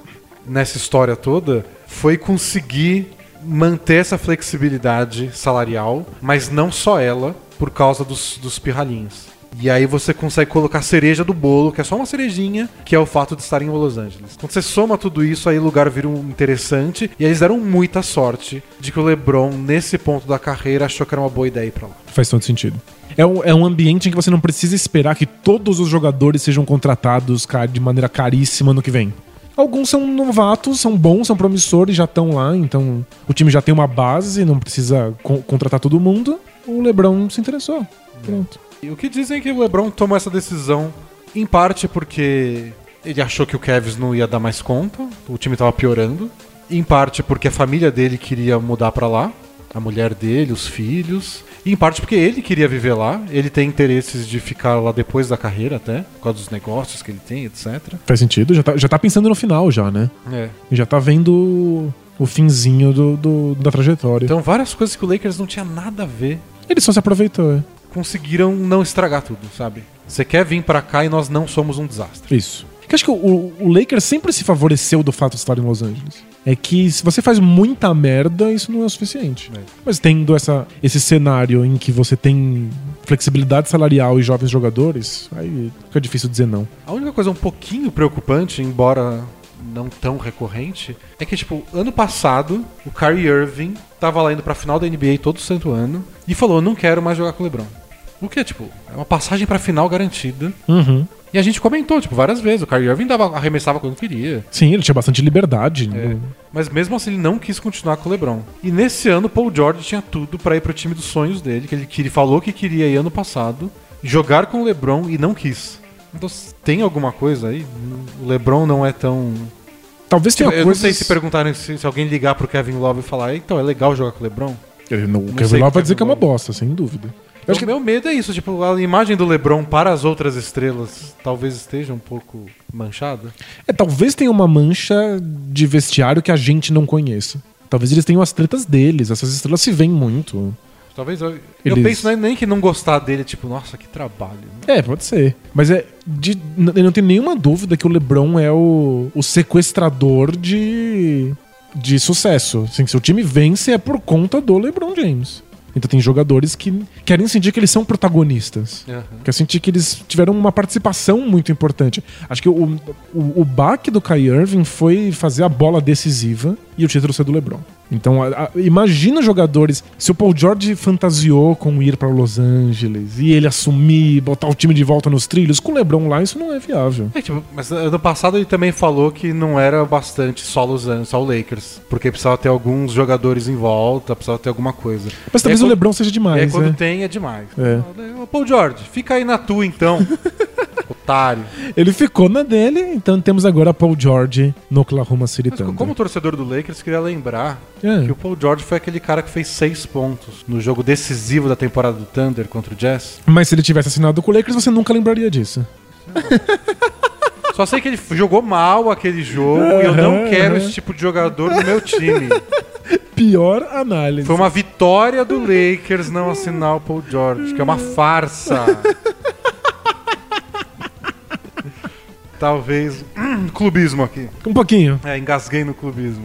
nessa história toda foi conseguir manter essa flexibilidade salarial, mas não só ela, por causa dos, dos pirralhinhos. E aí você consegue colocar a cereja do bolo, que é só uma cerejinha, que é o fato de estarem em Los Angeles. Quando você soma tudo isso, aí o lugar vira um interessante. E eles deram muita sorte de que o LeBron, nesse ponto da carreira, achou que era uma boa ideia ir pra lá. Faz todo sentido. É um, é um ambiente em que você não precisa esperar que todos os jogadores sejam contratados ca- de maneira caríssima no que vem. Alguns são novatos, são bons, são promissores, já estão lá, então o time já tem uma base, não precisa con- contratar todo mundo. O LeBron se interessou. Pronto. E o que dizem é que o LeBron tomou essa decisão em parte porque Ele achou que o Cavs não ia dar mais conta, o time tava piorando. Em parte porque a família dele queria mudar pra lá, a mulher dele, os filhos. E em parte porque ele queria viver lá, ele tem interesses de ficar lá depois da carreira até, por causa dos negócios que ele tem, etc. Faz sentido? Já tá, já tá pensando no final já, né? É. Já tá vendo o finzinho do, do- da trajetória. Então várias coisas que o Lakers não tinha nada a ver Ele só se aproveitou, é. conseguiram não estragar tudo, sabe? Você quer vir pra cá e nós não somos um desastre. Isso. Que acho que o, o Lakers sempre se favoreceu do fato de estar em Los Angeles. É que se você faz muita merda, isso não é o suficiente. É. Mas tendo essa, esse cenário em que você tem flexibilidade salarial e jovens jogadores, aí fica difícil dizer não. A única coisa um pouquinho preocupante, embora não tão recorrente, é que, tipo, ano passado, o Kyrie Irving tava lá indo pra final da NBA todo santo ano e falou: não quero mais jogar com o LeBron. O que, tipo, é uma passagem pra final garantida. Uhum. E a gente comentou, tipo, várias vezes. O Kyrie Irving dava, arremessava quando queria. Sim, ele tinha bastante liberdade. É. no- Mas mesmo assim ele não quis continuar com o LeBron. E nesse ano Paul George tinha tudo pra ir pro time dos sonhos dele, que ele queria, falou que queria ir ano passado, jogar com o LeBron e não quis. Então tem alguma coisa aí? O LeBron não é tão Talvez tenha eu coisas... não sei se perguntarem se, se alguém ligar pro Kevin Love e falar, então é legal jogar com o LeBron. Ele não- O Não Kevin Love vai dizer que é uma bosta, sem dúvida. Eu Eu acho o que meu medo é isso, tipo, a imagem do LeBron para as outras estrelas talvez esteja um pouco manchada. É, talvez tenha uma mancha de vestiário que a gente não conheça. Talvez eles tenham as tretas deles, essas estrelas se veem muito. Talvez eu, eu Eles- penso nem, nem que não gostar dele, tipo, nossa, que trabalho. né? É, pode ser. Mas é. De, eu não tenho nenhuma dúvida que o LeBron é o, o sequestrador de. de sucesso. Assim, se o time vence é por conta do LeBron James. Então tem jogadores que querem sentir que eles são protagonistas. Aham. Quer sentir que eles tiveram uma participação muito importante. Acho que o, o, o baque do Kai Irving foi fazer a bola decisiva e o título ser do LeBron. Então, a- a- imagina jogadores. Se o Paul George fantasiou com ir para Los Angeles e ele assumir, botar o time de volta nos trilhos, com o LeBron lá, isso não é viável. É, tipo, mas ano passado ele também falou que não era bastante só Los Angeles, só o Lakers. Porque precisava ter alguns jogadores em volta, precisava ter alguma coisa. Mas talvez É o LeBron seja E aí demais, quando né? tem é demais. É. Ô, Paul George, fica aí na tua então. Otário. Ele ficou na dele, então temos agora Paul George no Oklahoma City Mas Thunder. como torcedor do Lakers, queria lembrar É. que o Paul George foi aquele cara que fez seis pontos no jogo decisivo da temporada do Thunder contra o Jazz. Mas se ele tivesse assinado com o Lakers, você nunca lembraria disso. Só sei que ele jogou mal aquele jogo e eu não quero aham. esse tipo de jogador no meu time. Pior análise. Foi uma vitória do Lakers não assinar o Paul George, que é uma farsa. Talvez. Hum, clubismo aqui. Um pouquinho. É, engasguei no clubismo.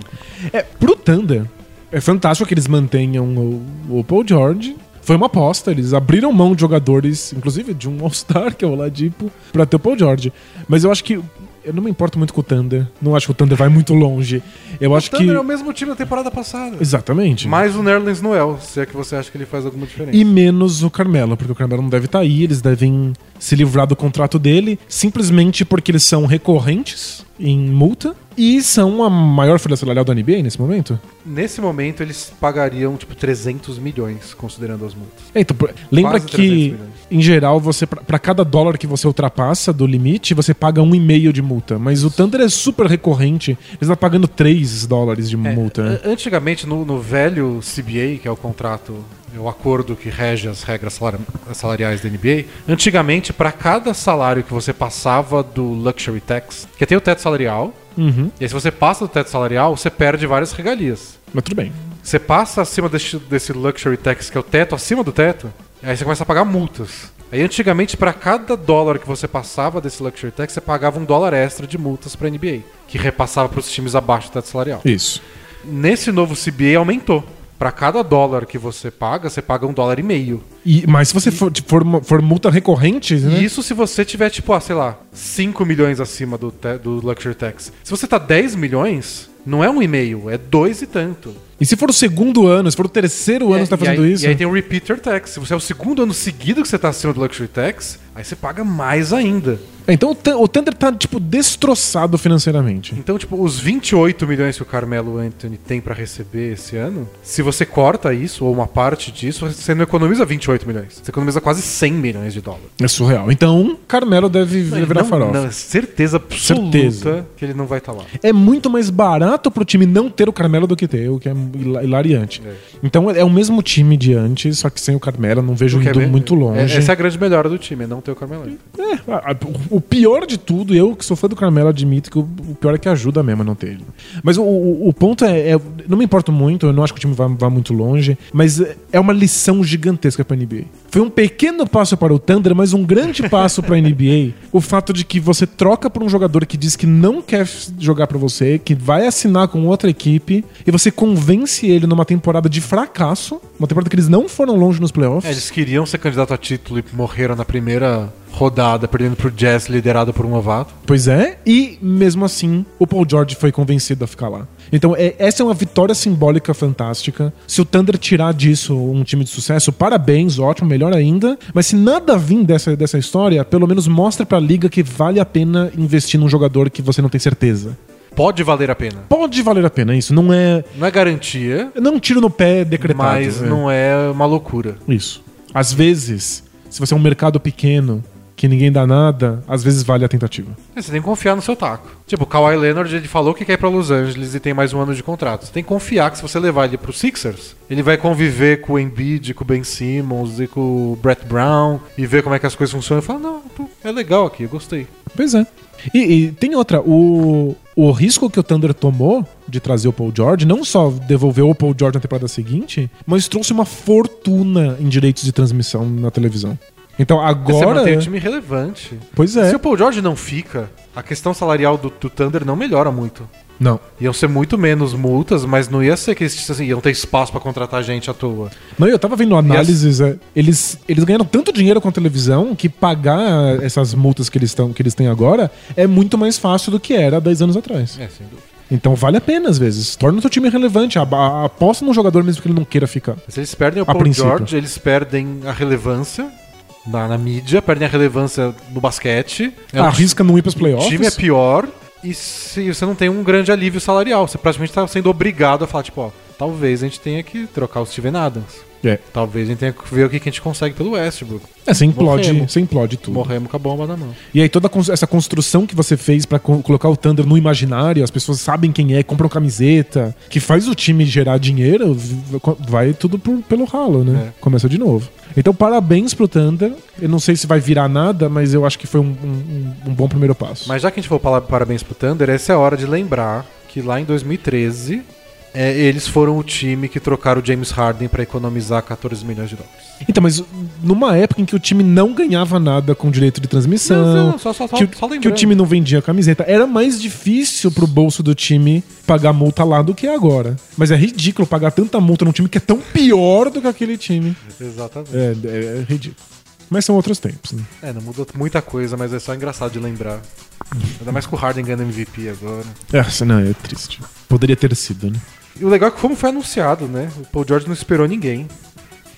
É, pro Thunder, é fantástico que eles mantenham o, o Paul George. Foi uma aposta, eles abriram mão de jogadores, inclusive de um All-Star, que é o Oladipo, pra ter o Paul George. Mas eu acho que. Eu não me importo muito com o Thunder. Não acho que o Thunder vai muito longe. Eu acho o Thunder que. é o mesmo time da temporada passada. Exatamente. Mais o Nerlens Noel, se é que você acha que ele faz alguma diferença. E menos o Carmelo, porque o Carmelo não deve estar aí, eles devem se livrar do contrato dele, simplesmente porque eles são recorrentes em multa e são a maior folha salarial da NBA nesse momento. Nesse momento, eles pagariam, tipo, 300 milhões, considerando as multas. É, então, lembra Quase 300 que, em geral, você pra cada dólar que você ultrapassa do limite, você paga um e meio de multa. Mas o Thunder é super recorrente, eles estão pagando 3 dólares de É, multa. né? a- Antigamente, no, no velho CBA, que é o contrato, é o acordo que rege as regras salari- salariais da NBA, antigamente, para cada salário que você passava do Luxury Tax, que tem o teto salarial, Uhum. e aí se você passa do teto salarial, você perde várias regalias. Mas tudo bem. Você passa acima desse, desse Luxury Tax, que é o teto, acima do teto, aí você começa a pagar multas. Aí antigamente, para cada dólar que você passava desse Luxury Tax, você pagava um dólar extra de multas para NBA, que repassava para os times abaixo do teto salarial. Isso. Nesse novo CBA aumentou. Para cada dólar que você paga, você paga um dólar e meio. E, mas se você for, tipo, for, uma- for multa recorrente, né? E isso se você tiver, tipo, ah, sei lá, 5 milhões acima do, do Luxury Tax. Se você tá 10 milhões, não é um e meio, é dois e tanto. E se for o segundo ano, se for o terceiro ano que você tá É, e fazendo aí, isso. E aí tem o repeater tax. Se você é o segundo ano seguido que você tá acima do luxury tax, aí você paga mais ainda. É, Então o, o Thunder tá, tipo, destroçado financeiramente. Então, tipo, os 28 milhões que o Carmelo Anthony tem pra receber esse ano, se você corta isso, ou uma parte disso, você não economiza 28 milhões. Você economiza quase 100 milhões de dólares. É surreal. Então, Carmelo deve virar não, farofa. não, certeza absoluta Certeza. que ele não vai estar lá. É muito mais barato pro time não ter o Carmelo do que ter, o que é hilariante. É. Então é o mesmo time de antes, só que sem o Carmelo, não vejo é indo bem- muito longe. é- Essa é a grande melhora do time, é não ter o Carmelo. É, a- a- o pior de tudo, eu que sou fã do Carmelo, admito que o, o pior é que ajuda mesmo a não ter ele. Mas o, o- o ponto é, é- Não me importo muito, eu não acho que o time vá, vá muito longe, mas é uma lição gigantesca pra NBA. Foi um pequeno passo para o Thunder, mas um grande passo pra NBA. O fato de que você troca por um jogador que diz que não quer jogar pra você, que vai assinar com outra equipe, e você convence ele numa temporada de fracasso, uma temporada que eles não foram longe nos playoffs. É, eles queriam ser candidato a título e morreram na primeira rodada, perdendo pro Jazz, liderado por um novato. Pois é, e mesmo assim, o Paul George foi convencido a ficar lá. Então, é- essa é uma vitória simbólica fantástica. Se o Thunder tirar disso um time de sucesso, parabéns, ótimo, melhor ainda. Mas se nada vir dessa, dessa história, pelo menos mostra pra liga que vale a pena investir num jogador que você não tem certeza. Pode valer a pena. Pode valer a pena isso, não é. Não é garantia, Não é um tiro no pé decretado. mas é. não é uma loucura. Isso. Às vezes, se você é um mercado pequeno, que ninguém dá nada, às vezes vale a tentativa. É, Você tem que confiar no seu taco. Tipo, o Kawhi Leonard, ele falou que quer ir pra Los Angeles e tem mais um ano de contrato. Você tem que confiar que se você levar ele pro Sixers, ele vai conviver com o Embiid, com o Ben Simmons e com o Brett Brown e ver como é que as coisas funcionam e falar, não, é legal aqui, eu gostei. Pois é. E, e tem outra, o, o risco que o Thunder tomou de trazer o Paul George, não só devolveu o Paul George na temporada seguinte, mas trouxe uma fortuna em direitos de transmissão na televisão. Então Você agora. mantém o time relevante. Pois é. Se o Paul George não fica, a questão salarial do, do Thunder não melhora muito. Não. Iam ser muito menos multas, mas não ia ser que eles assim, iam ter espaço pra contratar gente à toa. Não, eu tava vendo análises, é, eles, eles ganharam tanto dinheiro com a televisão que pagar essas multas que eles, tão, que eles têm agora é muito mais fácil do que era 10 anos atrás. É, sem dúvida. Então vale a pena às vezes. Torna o seu time relevante. Aposta num jogador mesmo que ele não queira ficar. Se eles perdem o Paul. George, eles perdem a relevância na, na mídia, perdem a relevância no basquete. É um Arrisca não ir pros O playoffs. time é pior e se você não tem um grande alívio salarial. Você praticamente tá sendo obrigado a falar, tipo, ó, talvez a gente tenha que trocar o Steven Adams. É. Talvez a gente tenha que ver o que a gente consegue pelo Westbrook. É, você implode, Morremos. você implode tudo. Morremos com a bomba na mão. E aí toda essa construção que você fez pra co- colocar o Thunder no imaginário, as pessoas sabem quem é, compram camiseta, que faz o time gerar dinheiro, vai tudo por- pelo ralo, né? É. Começa de novo. Então parabéns pro Thunder. Eu não sei se vai virar nada, mas eu acho que foi um, um- um bom primeiro passo. Mas já que a gente for falar parabéns pro Thunder, essa é a hora de lembrar que lá em 2013 é, eles foram o time que trocaram o James Harden pra economizar 14 milhões de dólares. Então, mas numa época em que o time não ganhava nada com direito de transmissão, Não, não, só- só- que, o- só que o time não vendia camiseta, era mais difícil pro bolso do time pagar multa lá do que agora. Mas é ridículo pagar tanta multa num time que é tão pior do que aquele time. Exatamente. É, é, é ridículo. Mas são outros tempos. Né? É, não mudou muita coisa, mas é só engraçado de lembrar. Ainda mais com o Harden ganhando MVP agora. Essa não, é triste. Poderia ter sido, né? E o legal é que como foi anunciado, né? O Paul George não esperou ninguém.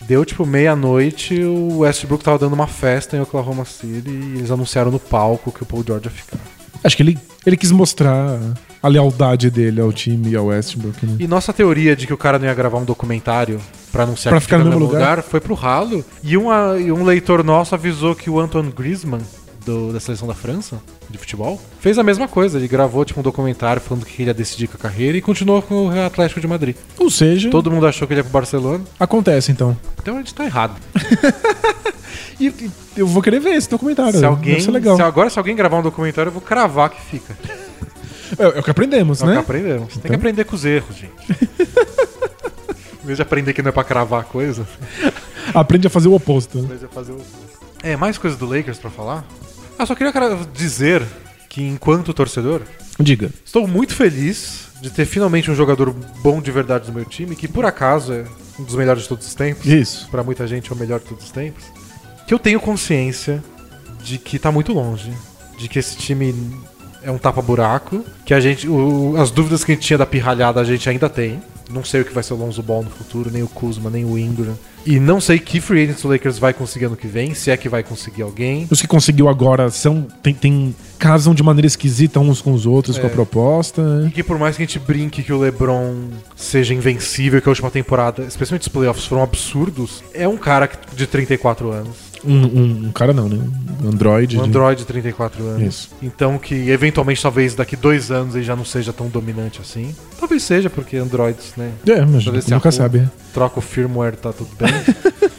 Deu tipo meia-noite, o Westbrook tava dando uma festa em Oklahoma City e eles anunciaram no palco que o Paul George ia ficar. Acho que ele, ele quis mostrar a lealdade dele ao time e ao Westbrook, né? E nossa teoria de que o cara não ia gravar um documentário pra anunciar Pra que ficar fica no mesmo lugar? foi pro ralo. E, uma- e um leitor nosso avisou que o Antoine Griezmann, do- da seleção da França, de futebol, fez a mesma coisa. Ele gravou tipo, um documentário falando que ele ia decidir com a carreira e continuou com o Atlético de Madrid. Ou seja, Todo mundo achou que ele ia pro Barcelona. acontece então. Então a gente tá errado. E, e eu vou querer ver esse documentário. Se alguém, Deve ser legal. se agora, se alguém gravar um documentário, eu vou cravar que fica. É, é o que aprendemos, É o que né? aprendemos. Tem que Então. aprender com os erros, gente. em vez de aprender que não é pra cravar a coisa, Aprende a fazer o oposto. né? mas é fazer o. É, mais coisas do Lakers pra falar? Ah, só queria cara, dizer que, enquanto torcedor, Diga. estou muito feliz de ter finalmente um jogador bom de verdade no meu time, que por acaso é um dos melhores de todos os tempos. Isso. Pra muita gente é o melhor de todos os tempos. Que eu tenho consciência de que tá muito longe. De que esse time é um tapa-buraco. Que a gente. o- as dúvidas que a gente tinha da pirralhada a gente ainda tem. Não sei o que vai ser o Lonzo Ball no futuro, nem o Kuzma, nem o Ingram. E não sei que free agents o Lakers vai conseguir ano que vem, se é que vai conseguir alguém. Os que conseguiu agora são. Tem, tem- casam de maneira esquisita uns com os outros com a É. proposta. E que por mais que a gente brinque que o LeBron seja invencível, que a última temporada, especialmente os playoffs, foram absurdos, é um cara de 34 anos. Um, um- um cara não, né? Um Android. Um de- Android de 34 anos. Isso. Então que eventualmente, talvez daqui dois anos ele já não seja tão dominante assim. Talvez seja, porque Androids, né? É, mas se nunca sabe. né? Troca o firmware, tá tudo bem.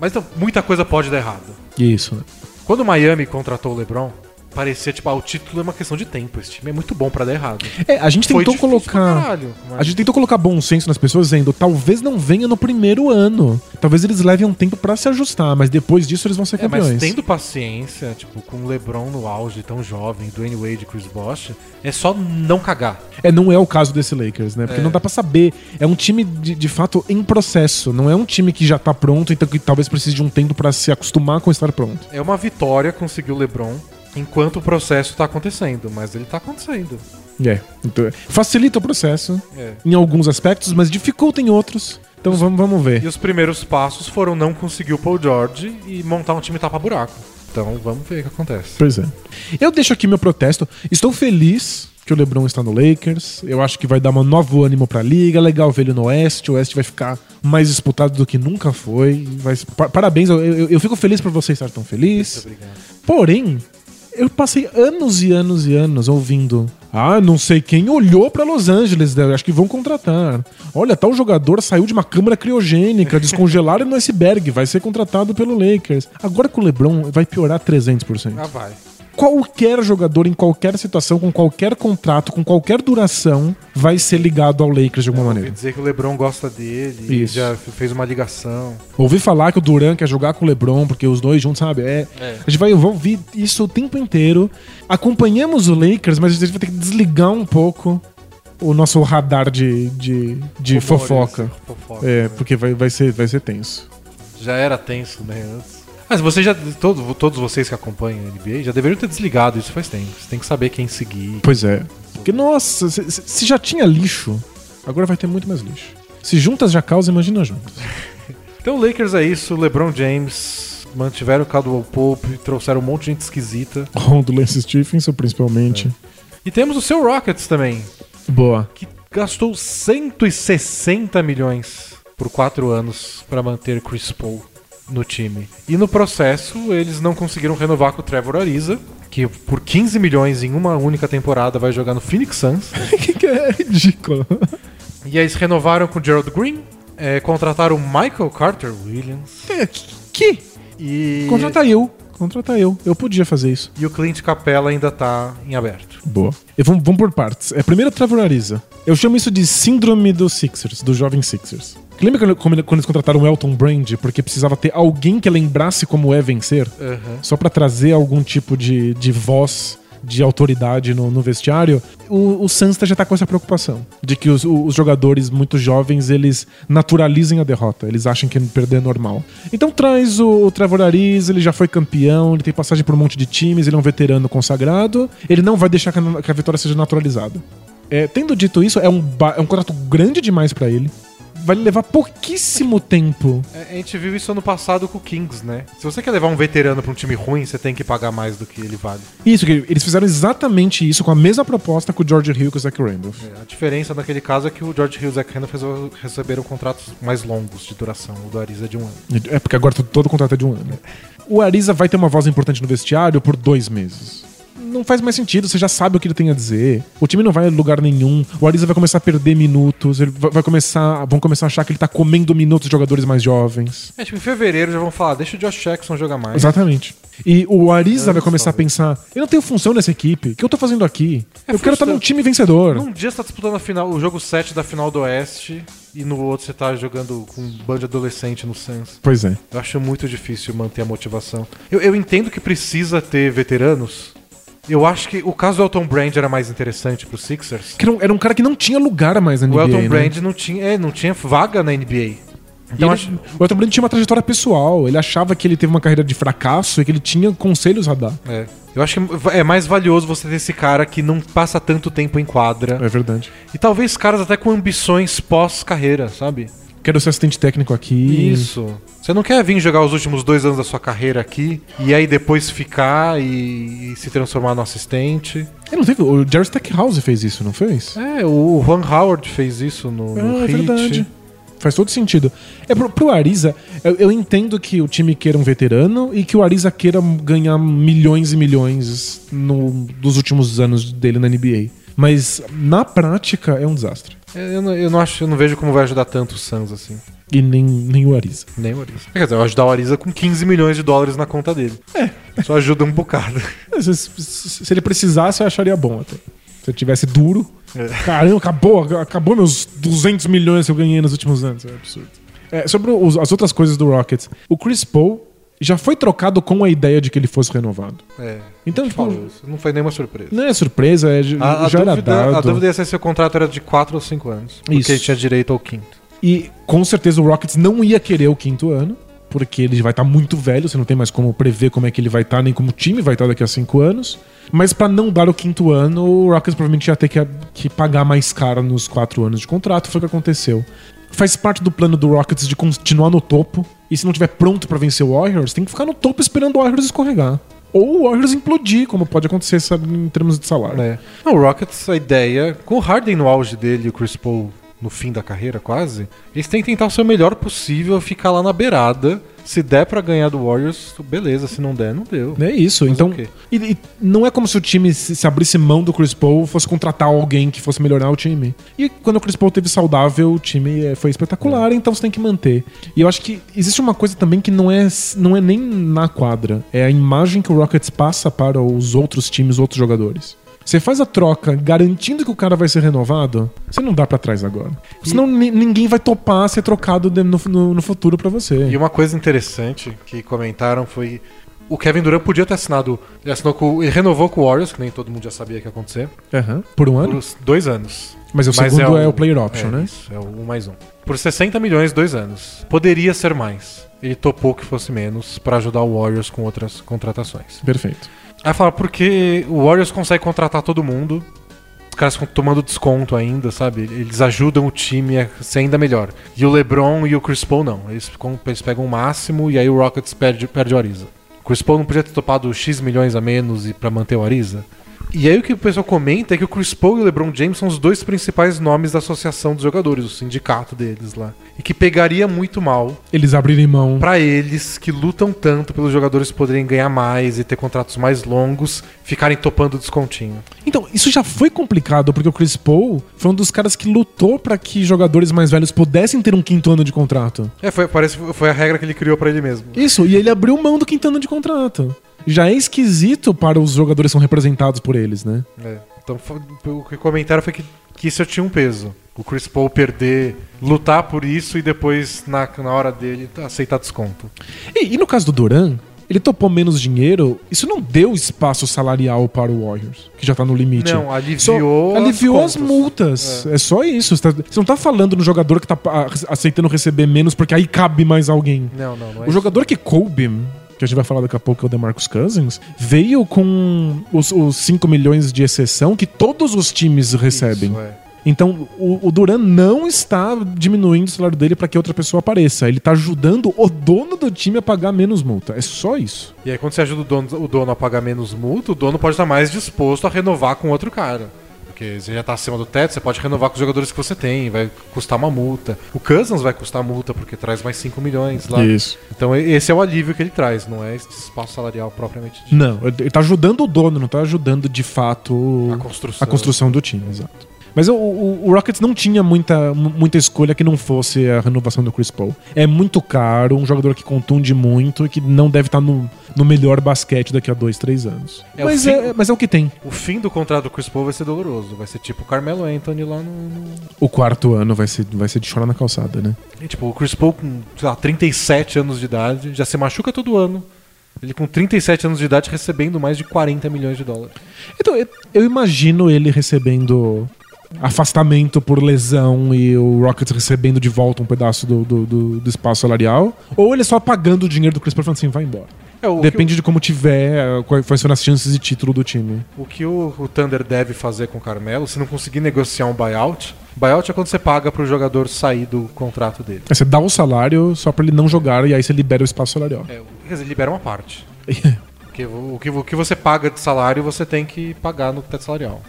Mas então, muita coisa pode dar errado. Isso, né? Quando o Miami contratou o LeBron, parecia tipo, ah, o título é uma questão de tempo. Esse time é muito bom pra dar errado. É, a gente Foi tentou colocar. caralho, mas- A gente tentou colocar bom senso nas pessoas dizendo, talvez não venha no primeiro ano. Talvez eles levem um tempo pra se ajustar, mas depois disso eles vão ser É, mas campeões. tendo paciência, tipo, com o LeBron no auge, tão jovem, Dwayne Wade e Chris Bosh, é só não cagar. É, não é o caso desse Lakers, né? Porque É. não dá pra saber. É um time de, de fato em processo. Não é um time que já tá pronto, então que talvez precise de um tempo pra se acostumar com estar pronto. É uma vitória conseguir o LeBron enquanto o processo tá acontecendo, mas ele tá acontecendo. É. Então, facilita o processo É. em alguns aspectos, mas dificulta em outros. Então vamos, vamos ver. E os primeiros passos foram não conseguir o Paul George e montar um time tapa-buraco. Então vamos ver o que acontece. Pois é. Eu deixo aqui meu protesto. Estou feliz que o LeBron está no Lakers. Eu acho que vai dar um novo ânimo pra liga. Legal ver ele no Oeste. O Oeste vai ficar mais disputado do que nunca foi. Vai- pa- parabéns. Eu, eu- eu fico feliz por você estar tão feliz. Obrigado. Porém, eu passei anos e anos e anos ouvindo. Ah, não sei quem olhou pra Los Angeles, né? acho que vão contratar. Olha, tal jogador saiu de uma câmara criogênica, descongelaram no iceberg, vai ser contratado pelo Lakers. Agora com o LeBron vai piorar 300%. Ah, vai. Qualquer jogador em qualquer situação, com qualquer contrato, com qualquer duração, vai ser ligado ao Lakers de alguma maneira. dizer que o LeBron gosta dele, e Isso. já fez uma ligação. Ouvi falar que o Duran quer jogar com o LeBron, porque os dois juntos, sabe? É, É. A gente vai ouvir isso o tempo inteiro. Acompanhamos o Lakers, mas a gente vai ter que desligar um pouco o nosso radar de, de, de fofoca. fofoca, É, né? porque vai, vai, ser, vai ser tenso. Já era tenso, né? Antes. Mas você já. Todo, todos vocês que acompanham a NBA já deveriam ter desligado isso faz tempo. Você tem que saber quem seguir. Pois é. Porque, nossa, se, se- já tinha lixo, agora vai ter muito mais lixo. Se juntas já causa, imagina juntas. Então o Lakers é isso, LeBron James. Mantiveram o Caldwell Pope, trouxeram um monte de gente esquisita. O do Lance Stephenson, principalmente. E temos o seu Rockets também, Boa. que gastou 160 milhões por quatro anos para manter Chris Paul no time. E no processo, eles não conseguiram renovar com o Trevor Ariza, que por 15 milhões em uma única temporada vai jogar no Phoenix Suns. que é ridículo. E aí eles renovaram com o Gerald Green, é, contrataram o Michael Carter Williams É, que? e, Contrata eu. Contrata eu. Eu podia fazer isso. e o Clint Capella ainda tá em aberto. Boa. E vamos, vamos por partes. É, primeiro, Trevor Ariza. Eu chamo isso de síndrome dos Sixers, do jovem Sixers. Lembra quando, quando eles contrataram o Elton Brand porque precisava ter alguém que lembrasse como é vencer? Aham. Só pra trazer algum tipo de, de voz, de autoridade no, no vestiário? O, o Suns já tá com essa preocupação. De que os, os jogadores muito jovens, eles naturalizem a derrota. Eles acham que perder é normal. Então traz o, o Trevor Ariza, ele já foi campeão, ele tem passagem por um monte de times, ele é um veterano consagrado. Ele não vai deixar que a, que a vitória seja naturalizada. É, tendo dito isso, é um, é um contrato grande demais pra ele. Vai levar pouquíssimo tempo. É, A gente viu isso ano passado com o Kings, né? Se você quer levar um veterano pra um time ruim, você tem que pagar mais do que ele vale. Isso, que eles fizeram exatamente isso com a mesma proposta que o George Hill e com o Zach Randolph. É, A diferença naquele caso é que o George Hill e o Zach Randolph receberam contratos mais longos de duração. O do Ariza é de um ano. É porque agora todo- contrato é de um ano. O Ariza vai ter uma voz importante no vestiário por dois meses. Não faz mais sentido, você já sabe o que ele tem a dizer. O time não vai a lugar nenhum. O Ariza vai começar a perder minutos. Ele vai começar, vão começar a achar que ele tá comendo minutos de jogadores mais jovens. É, tipo, em fevereiro já vão falar, deixa o Josh Jackson jogar mais. Exatamente. E o Ariza Anos, vai começar a pensar: eu não tenho função nessa equipe. O que eu tô fazendo aqui? É eu quero estar num frustrante. time vencedor. Num dia você tá disputando a final, o jogo 7 da final do Oeste e no outro você tá jogando com um bando de adolescente no Suns. Pois é. Eu acho muito difícil manter a motivação. Eu, eu entendo que precisa ter veteranos. Eu acho que o caso do Elton Brand era mais interessante pro Sixers. Que era, um, era um cara que não tinha lugar mais na O NBA. Elton né? Brand não tinha, é, não tinha vaga na NBA. Então Ele- acho, O Elton Brand tinha uma trajetória pessoal. Ele achava que ele teve uma carreira de fracasso e que ele tinha conselhos a dar. é. Eu acho que é mais valioso você ter esse cara que não passa tanto tempo em quadra. É verdade. E talvez caras até com ambições pós-carreira, sabe? Quero ser assistente técnico aqui. Isso. Você não quer vir jogar os últimos dois anos da sua carreira aqui e aí depois ficar e, e se transformar no assistente. É, não teve, o Jerry Stackhouse fez isso, não fez? É, o Juan Howard fez isso no, no Ah, é Heat. verdade. Faz todo sentido. É pro, pro Ariza, eu, eu entendo que o time queira um veterano e que o Ariza queira ganhar milhões e milhões no, dos últimos anos dele na NBA. Mas na prática é um desastre. É, Eu não, eu não acho, eu não vejo como vai ajudar tanto o Suns assim. E nem, nem o Ariza. Nem o Ariza. Quer dizer, vai ajudar o Ariza com 15 milhões de dólares na conta dele. É. Só ajuda um bocado. Se, se- se ele precisasse, eu acharia bom até. Se ele tivesse duro. É. Caramba, acabou, acabou meus 200 milhões que eu ganhei nos últimos anos. É absurdo. É, sobre os- as outras coisas do Rockets, o Chris Paul já foi trocado com a ideia de que ele fosse renovado. É. Então, tipo. Não foi nenhuma surpresa. não é surpresa, é, já A, a já era dúvida, dado. a dúvida é se seu contrato era de 4 ou 5 anos. Porque Isso. ele tinha direito ao quinto. E com certeza o Rockets não ia querer o quinto ano, porque ele vai estar muito velho, você não tem mais como prever como é que ele vai estar, nem como o time vai estar daqui a cinco anos. Mas pra não dar o quinto ano, o Rockets provavelmente ia ter que, que pagar mais caro nos quatro anos de contrato, foi o que aconteceu. Faz parte do plano do Rockets de continuar no topo, e se não tiver pronto pra vencer o Warriors, tem que ficar no topo esperando o Warriors escorregar. Ou o Warriors implodir, como pode acontecer sabe, em termos de salário. É. Não, o Rockets, a ideia, com o Harden no auge dele e o Chris Paul no fim da carreira quase, eles têm que tentar o seu melhor possível, ficar lá na beirada. Se der pra ganhar do Warriors, beleza. Se não der, não deu. É isso, Mas então. E, e não é como se o time se, se abrisse mão do Chris Paul fosse contratar alguém que fosse melhorar o time. E quando o Chris Paul teve saudável, o time eh, foi espetacular, então você tem que manter. E eu acho que existe uma coisa também que não é, não é nem na quadra, é a imagem que o Rockets passa para os outros times, outros jogadores. Você faz a troca garantindo que o cara vai ser renovado, você não dá pra trás agora. Senão ni- ninguém vai topar ser trocado no, no- no futuro pra você. E uma coisa interessante que comentaram foi. O Kevin Durant podia ter assinado. Ele assinou com. Ele renovou com o Warriors, que nem todo mundo já sabia que ia acontecer. Aham. Por um Por ano? uns dois anos. Mas o Mas segundo é o, player option, é, né? Isso, é o um mais um. Por 60 milhões, dois anos. Poderia ser mais. Ele topou que fosse menos pra ajudar o Warriors com outras contratações. Perfeito. Aí fala, porque o Warriors consegue contratar todo mundo. Os caras ficam tomando desconto ainda, sabe? Eles ajudam o time a ser ainda melhor. E o LeBron e o Chris Paul não. Eles, eles pegam o máximo e aí o Rockets perde, perde o Ariza. O Chris Paul não podia ter topado X milhões a menos e para manter o Ariza. E aí o que o pessoal comenta é que o Chris Paul e o LeBron James são os dois principais nomes da associação dos jogadores, o sindicato deles lá. E que pegaria muito mal Eles abrirem mão. Pra eles que lutam tanto pelos jogadores poderem ganhar mais e ter contratos mais longos, ficarem topando descontinho. Então, isso já foi complicado, porque o Chris Paul foi um dos caras que lutou pra que jogadores mais velhos pudessem ter um quinto ano de contrato. É, foi, parece foi a regra que ele criou pra ele mesmo. Isso, e ele abriu mão do quinto ano de contrato. Já é esquisito para os jogadores que são representados por eles, né? É. Então o que comentaram foi que, que isso tinha um peso. O Chris Paul perder, lutar por isso e depois, na, na hora dele, aceitar desconto. E, e no caso do Duran, ele topou menos dinheiro, isso não deu espaço salarial para o Warriors, que já tá no limite. Não, Só aliviou. aliviou as contas. multas. É. só isso. Você, tá- você não tá falando no jogador que tá ah, aceitando receber menos porque aí cabe mais alguém. Não, não, não é O jogador que coube, que a gente vai falar daqui a pouco, é o DeMarcus Cousins, veio com os, os 5 milhões de exceção que todos os times isso, recebem. é. Então, o, o Duran não está diminuindo o salário dele para que outra pessoa apareça. Ele tá ajudando o dono do time a pagar menos multa. É só isso. E aí, quando você ajuda o dono, o dono a pagar menos multa, o dono pode estar mais disposto a renovar com outro cara. Porque você já está acima do teto, você pode renovar com os jogadores que você tem, vai custar uma multa. O Cousins vai custar multa porque traz mais 5 milhões lá. Isso. Então esse é o alívio que ele traz, não é esse espaço salarial propriamente dito. Não, ele tá ajudando o dono, não tá ajudando de fato A construção. a construção do time, exato. Mas o, o- o Rockets não tinha muita, mu- muita escolha que não fosse a renovação do Chris Paul. É muito caro, um jogador que contunde muito e que não deve estar no, no melhor basquete daqui a dois, três anos. É mas, fim- é, mas é o que tem. O fim do contrato do Chris Paul vai ser doloroso. Vai ser tipo o Carmelo Anthony lá no. no- O quarto ano vai ser, vai ser de chorar na calçada, né? E, tipo, o Chris Paul com, sei lá, 37 anos de idade, já se machuca todo ano. Ele com 37 anos de idade recebendo mais de 40 milhões de dólares. Então, eu imagino ele recebendo afastamento por lesão e o Rockets recebendo de volta um pedaço do, do, do- do espaço salarial. Ou ele só pagando o dinheiro do Chris Paul falando assim, vai embora. É, o Depende de como tiver, quais forem as chances de título do time. O que o, o Thunder deve fazer com o Carmelo, se não conseguir negociar um buyout, buyout é quando você paga pro jogador sair do contrato dele. Aí você dá o salário só pra ele não jogar e aí você libera o espaço salarial. É, quer dizer, libera uma parte. Porque o, o que, o que você paga de salário, você tem que pagar no teto salarial.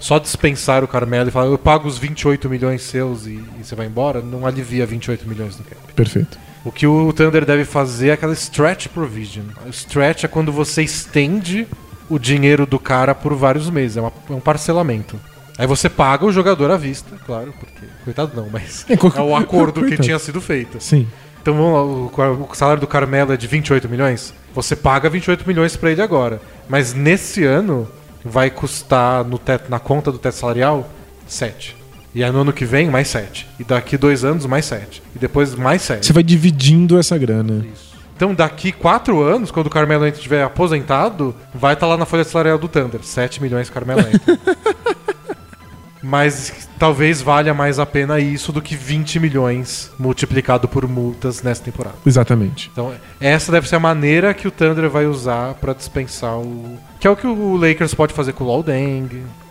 Só dispensar o Carmelo e falar, eu pago os 28 milhões seus e, e você vai embora, não alivia 28 milhões do cap. Perfeito. O que o Thunder deve fazer é aquela stretch provision. O stretch é quando você estende o dinheiro do cara por vários meses, é, uma- é um parcelamento. Aí você paga o jogador à vista, claro, porque. Coitado não, mas. É, É o acordo que tinha sido feito. Sim. Então vamos lá, o, o salário do Carmelo é de 28 milhões. Você paga 28 milhões pra ele agora. Mas nesse ano vai custar no teto, na conta do teto salarial 7. E aí no ano que vem, mais 7. E daqui dois anos, mais 7. E depois mais 7. Você vai dividindo essa grana. Isso. Então daqui 4 anos, quando o Carmelo Anthony estiver aposentado, vai estar lá na folha salarial do Thunder. 7 milhões de Carmelo Anthony. Mas talvez valha mais a pena isso do que 20 milhões multiplicado por multas nessa temporada. Exatamente. Então, essa deve ser a maneira que o Thunder vai usar pra dispensar o. Que é o que o Lakers pode fazer com o Law Deng.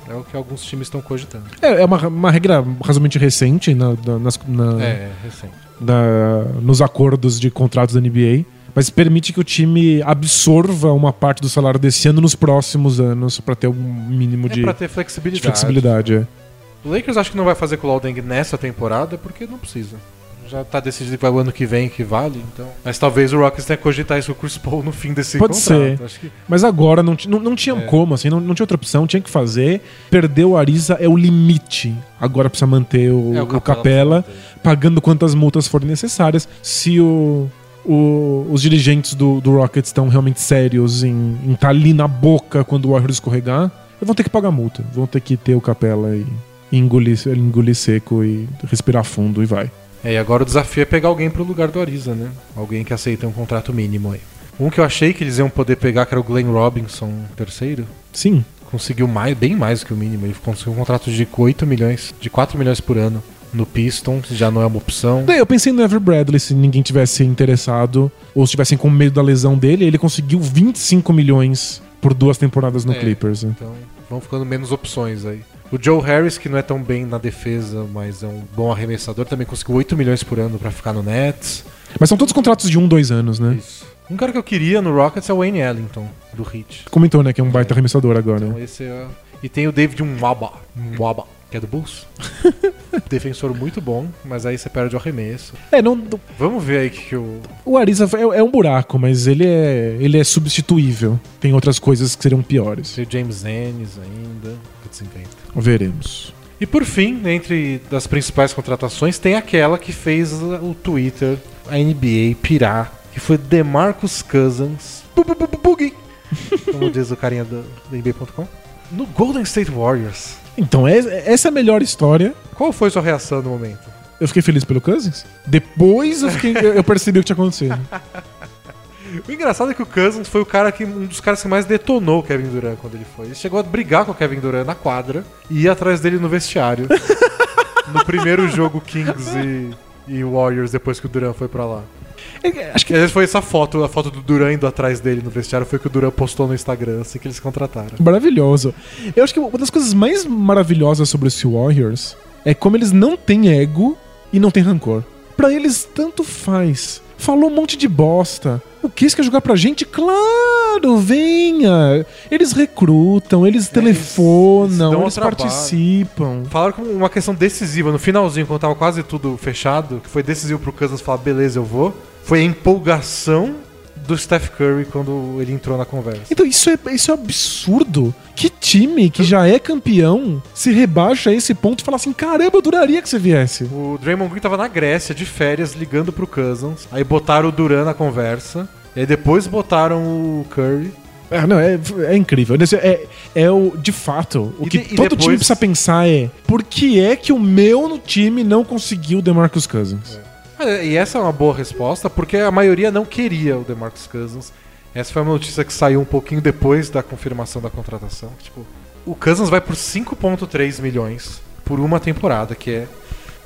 É o que alguns times estão cogitando. É, é uma, uma regra razoavelmente recente na- na- nas- na- É, recente. na- nos acordos de contratos da NBA, mas permite que o time absorva uma parte do salário desse ano nos próximos anos pra ter um mínimo É de, pra ter de flexibilidade. flexibilidade. é. O Lakers acho que não vai fazer com o Law Deng nessa temporada porque não precisa. Já tá decidido que vai o ano que vem que vale, então. Mas talvez o Rockets tenha que cogitar isso com o Chris Paul no fim desse Pode contrato. ser. Que Mas agora não, não, não tinha É. como, assim, não, não tinha outra opção, tinha que fazer. Perder o Ariza é o limite. Agora precisa manter o, É, o o Capela Capela, precisa manter. pagando quantas multas forem necessárias. Se o, o- os dirigentes do, do Rockets estão realmente sérios em estar ali na boca quando o Warriors escorregar, eles vão ter que pagar multa. Vão ter que ter o Capela e, e engolir, engolir seco e respirar fundo e vai. É, e agora o desafio é pegar alguém pro lugar do Ariza, né? Alguém que aceita um contrato mínimo aí. Um que eu achei que eles iam poder pegar, que era o Glenn Robinson, terceiro, Sim, conseguiu mais, bem mais do que o mínimo. Ele conseguiu um contrato de 8 milhões, de 4 milhões por ano no Pistons, já não é uma opção. Daí eu pensei no Ever Bradley, se ninguém tivesse interessado, ou se tivessem com medo da lesão dele, ele conseguiu 25 milhões por duas temporadas no É. Clippers. né? Então vão ficando menos opções aí. O Joe Harris, que não é tão bem na defesa, mas é um bom arremessador, também conseguiu 8 milhões por ano pra ficar no Nets. Mas são todos contratos de um, dois anos, né? Isso. Um cara que eu queria no Rockets é o Wayne Ellington, do Heat. Comentou, né, que é um baita arremessador agora. Então esse é... E tem o David Mwaba, Mwaba que é do Bulls. Defensor muito bom, mas aí você perde o arremesso. É, não, Vamos ver aí que, que o... o Ariza é, é um buraco, mas ele é, ele é substituível. Tem outras coisas que seriam piores. Tem o James Ennis ainda. Putz, inventa. Veremos. E por fim, entre das principais contratações, tem aquela que fez o Twitter, a NBA, pirar, que foi DeMarcus Cousins, boogie, como diz o carinha do, do NBA.com, no Golden State Warriors. Então, é- essa é a melhor história. Qual foi sua reação no momento? Eu fiquei feliz pelo Cousins. Depois eu, fiquei- eu- eu percebi o que tinha acontecido. O engraçado é que o Cousins foi o cara que um dos caras que mais detonou o Kevin Durant quando ele foi. Ele chegou a brigar com o Kevin Durant na quadra e ir atrás dele no vestiário. no primeiro jogo Kings e, e Warriors depois que o Durant foi pra lá. Acho que às vezes foi essa foto, a foto do Duran indo atrás dele no vestiário, foi que o Duran postou no Instagram, assim que eles contrataram. Maravilhoso. Eu acho que uma das coisas mais maravilhosas sobre esse Warriors é como eles não têm ego e não têm rancor. Pra eles, tanto faz. Falou um monte de bosta. O que quer jogar pra gente? Claro, venha. Eles recrutam, eles eles- eles telefonam, eles, trabalho. participam. Falaram como uma questão decisiva, no finalzinho, quando tava quase tudo fechado, que foi decisivo pro Cousins falar, beleza, eu vou, foi a empolgação do Steph Curry quando ele entrou na conversa. Então isso é, isso é absurdo. Que time que já é campeão se rebaixa a esse ponto e fala assim: caramba, eu duraria que você viesse. O Draymond Green tava na Grécia, de férias, ligando pro Cousins, aí botaram o Duran na conversa, e aí depois botaram o Curry, É, não, é, é incrível. É, é o, de fato, o E que de- todo depois- time precisa pensar é por que é que o meu no time não conseguiu o DeMarcus Cousins? Ah, E essa é uma boa resposta, porque a maioria não queria o DeMarcus Cousins. Essa foi uma notícia que saiu um pouquinho depois da confirmação da contratação. Tipo, o Cousins vai por 5.3 milhões por uma temporada, que é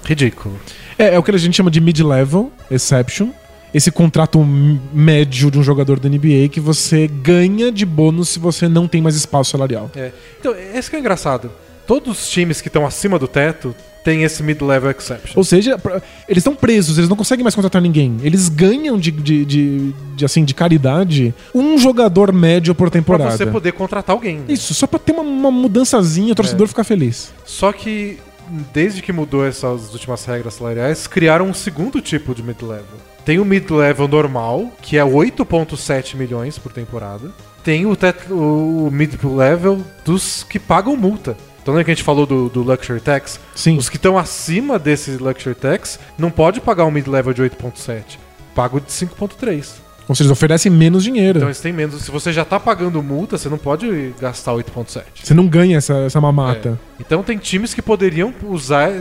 ridículo. É, é o que a gente chama de mid-level exception. esse contrato médio de um jogador da NBA que você ganha de bônus se você não tem mais espaço salarial. É. Então, esse que é engraçado. Todos os times que estão acima do teto têm esse mid-level exception. Ou seja, pra- eles estão presos, eles não conseguem mais contratar ninguém. Eles ganham de, de, de- de, assim, de caridade um jogador médio por Pra temporada. você poder contratar alguém. né? Isso, só pra ter uma, uma mudançazinha, o torcedor É. ficar feliz. Só que, desde que mudou essas últimas regras salariais, criaram um segundo tipo de mid-level. Tem o mid-level normal, que é 8,7 milhões por temporada. Tem o, o mid-level dos que pagam multa. Então lembra que a gente falou do, do Luxury Tax? Sim. Os que estão acima desse Luxury Tax não pode pagar um mid-level de 8,7. Paga o de 5,3. Ou seja, eles oferecem menos dinheiro. Então eles têm menos. Se você já tá pagando multa, você não pode gastar 8,7. Você não ganha essa, essa mamata. É. Então tem times que poderiam usar.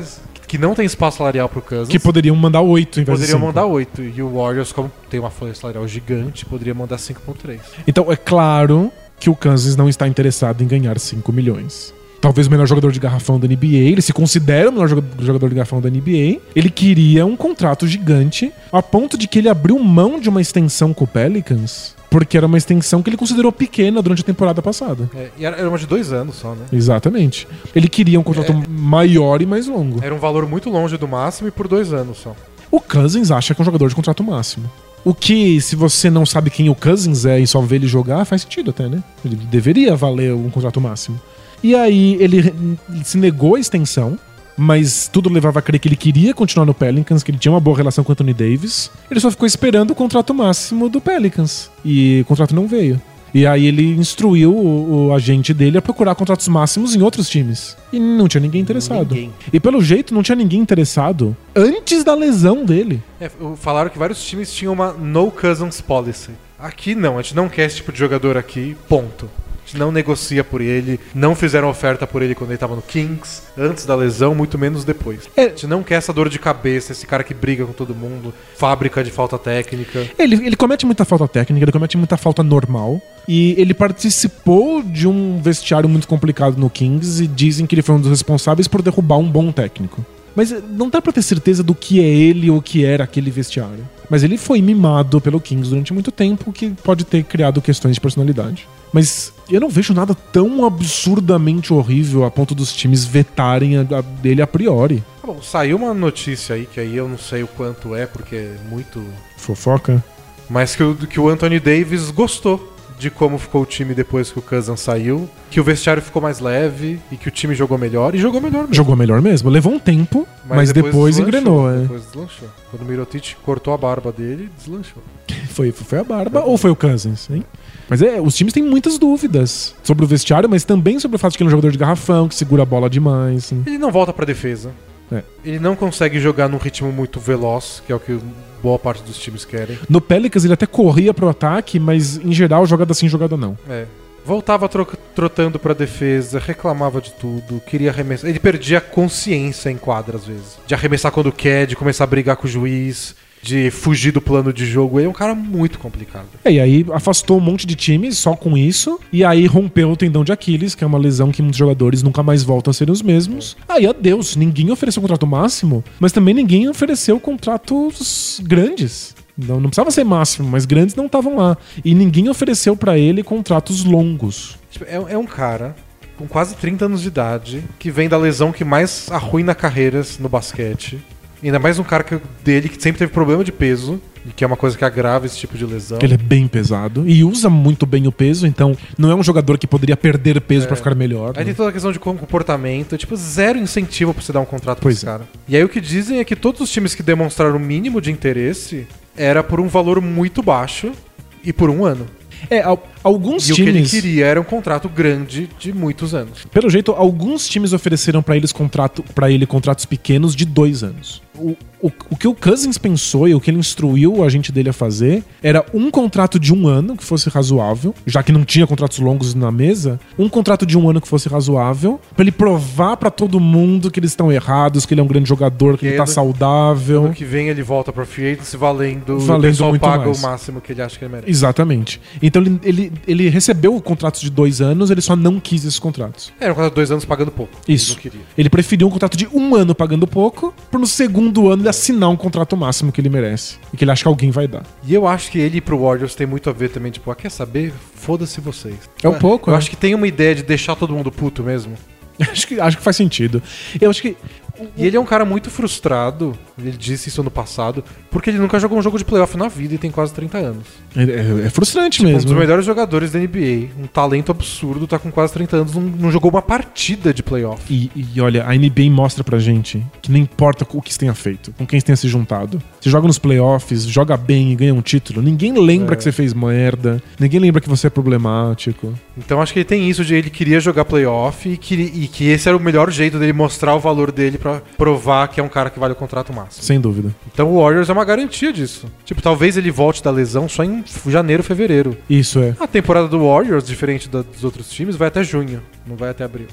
que não tem espaço salarial pro Cousins. Que poderiam mandar 8 em vez de poderiam cinco. mandar 8. E o Warriors, como tem uma folha salarial gigante, poderia mandar 5,3. Então é claro que o Kansas não está interessado em ganhar 5 milhões. Talvez o melhor jogador de garrafão da NBA, ele se considera o melhor joga- jogador de garrafão da NBA. Ele queria um contrato gigante, a ponto de que ele abriu mão de uma extensão com o Pelicans, porque era uma extensão que ele considerou pequena durante a temporada passada. É, e era, era uma de dois anos só, né? Exatamente. Ele queria um contrato É. maior e mais longo. Era um valor muito longe do máximo e por dois anos só. O Cousins acha que é um jogador de contrato máximo. O que, se você não sabe quem o Cousins é e só vê ele jogar, faz sentido até, né? Ele deveria valer um contrato máximo. E aí ele, ele se negou a extensão, mas tudo levava a crer que ele queria continuar no Pelicans, que ele tinha uma boa relação com o Anthony Davis. Ele só ficou esperando o contrato máximo do Pelicans. E o contrato não veio. E aí ele instruiu o, o agente dele a procurar contratos máximos em outros times. E não tinha ninguém interessado. Ninguém. E pelo jeito não tinha ninguém interessado antes da lesão dele. É, falaram que vários times tinham uma no cousins policy. Aqui não, a gente não quer esse tipo de jogador aqui, ponto. Gente não negocia por ele, não fizeram oferta por ele quando ele tava no Kings, antes da lesão, muito menos depois. É. A gente não quer essa dor de cabeça, esse cara que briga com todo mundo, fábrica de falta técnica. Ele, ele comete muita falta técnica, ele comete muita falta normal. E ele participou de um vestiário muito complicado no Kings e dizem que ele foi um dos responsáveis por derrubar um bom técnico. Mas eh, não dá pra ter certeza do que é ele ou o que era aquele vestiário. Mas ele foi mimado pelo Kings durante muito tempo, o que pode ter criado questões de personalidade. Mas eu não vejo nada tão absurdamente horrível a ponto dos times vetarem a, a dele a priori. Tá bom, saiu uma notícia aí, que aí eu não sei o quanto é, porque é muito. Fofoca. Mas que o, que o Anthony Davis gostou de como ficou o time depois que o Cousins saiu, que o vestiário ficou mais leve e que o time jogou melhor, e jogou melhor mesmo. Jogou melhor mesmo. Levou um tempo, mas, depois, deslanchou, engrenou. é. Depois deslanchou. Quando o Mirotic cortou a barba dele, deslanchou. Foi, foi a Barba ou foi o Cousins, hein? Mas é, os times têm muitas dúvidas sobre o vestiário, mas também sobre o fato de que ele é um jogador de garrafão, que segura a bola demais. hein? Ele não volta pra defesa. É. Ele não consegue jogar num ritmo muito veloz, que é o que boa parte dos times querem. No Pelicans ele até corria pro ataque, mas em geral jogada sim, jogada não. É. Voltava tro- trotando pra defesa, reclamava de tudo, queria arremessar. Ele perdia a consciência em quadra às vezes. De arremessar quando quer, de começar a brigar com o juiz, de fugir do plano de jogo. Ele é um cara muito complicado. É, e aí afastou um monte de times só com isso, e aí rompeu o tendão de Aquiles, que é uma lesão que muitos jogadores nunca mais voltam a ser os mesmos. Aí adeus, ninguém ofereceu um contrato máximo, mas também ninguém ofereceu contratos grandes. Não, não precisava ser máximo, mas grandes não estavam lá. E ninguém ofereceu pra ele contratos longos. Tipo, é, é um cara com quase 30 anos de idade que vem da lesão que mais arruina carreiras no basquete. Ainda mais um cara que, dele que sempre teve problema de peso, e que é uma coisa que agrava esse tipo de lesão. Ele é bem pesado e usa muito bem o peso, então não é um jogador que poderia perder peso pra ficar melhor. Aí né? tem toda a questão de comportamento, tipo, zero incentivo pra você dar um contrato pra Pois esse é. cara. E aí o que dizem é que todos os times que demonstraram o mínimo de interesse era por um valor muito baixo e por um ano. É, al- alguns E o que ele times. queria era um contrato grande de muitos anos. Pelo jeito, alguns times ofereceram pra eles contrato, para ele contratos pequenos de dois anos. o, O, o, o que o Cousins pensou e o que ele instruiu o agente dele a fazer era um contrato de um ano que fosse razoável, já que não tinha contratos longos na mesa, um contrato de um ano que fosse razoável, pra ele provar pra todo mundo que eles estão errados, que ele é um grande jogador, que Que ele tá saudável. No que vem ele volta pra free agency valendo, Valendo o muito paga mais. o máximo que ele acha que ele merece. Exatamente. Então ele, ele, ele recebeu contratos de dois anos, ele só não quis esses contratos. Era um contrato de dois anos pagando pouco. Isso. Ele preferiu um contrato de um ano pagando pouco, por no segundo ano ele assinar um contrato máximo que ele merece. E que ele acha que alguém vai dar. E eu acho que ele ir pro Warriors tem muito a ver também, tipo, ah, quer saber? Foda-se vocês. É um pouco, Eu né? acho que tem uma ideia de deixar todo mundo puto mesmo. acho, que, acho que faz sentido. Eu acho que. E ele é um cara muito frustrado, ele disse isso no passado, porque ele nunca jogou um jogo de playoff na vida e tem quase 30 anos. É, é- é frustrante Um dos mesmo. melhores jogadores da NBA, um talento absurdo, tá com quase 30 anos, não, não jogou uma partida de playoff. E, e olha, a NBA mostra pra gente que não importa o que você tenha feito, com quem você tenha se juntado. Você joga nos playoffs, joga bem e ganha um título. Ninguém lembra É. que você fez merda. Ninguém lembra que você é problemático. Então acho que ele tem isso de ele queria jogar playoff e que, e que esse era o melhor jeito dele mostrar o valor dele pra provar que é um cara que vale o contrato máximo. Sem dúvida. Então o Warriors é uma garantia disso. Tipo, talvez ele volte da lesão só em janeiro, fevereiro. Isso é. A temporada do Warriors, diferente da- dos outros times, vai até junho, não vai até abril.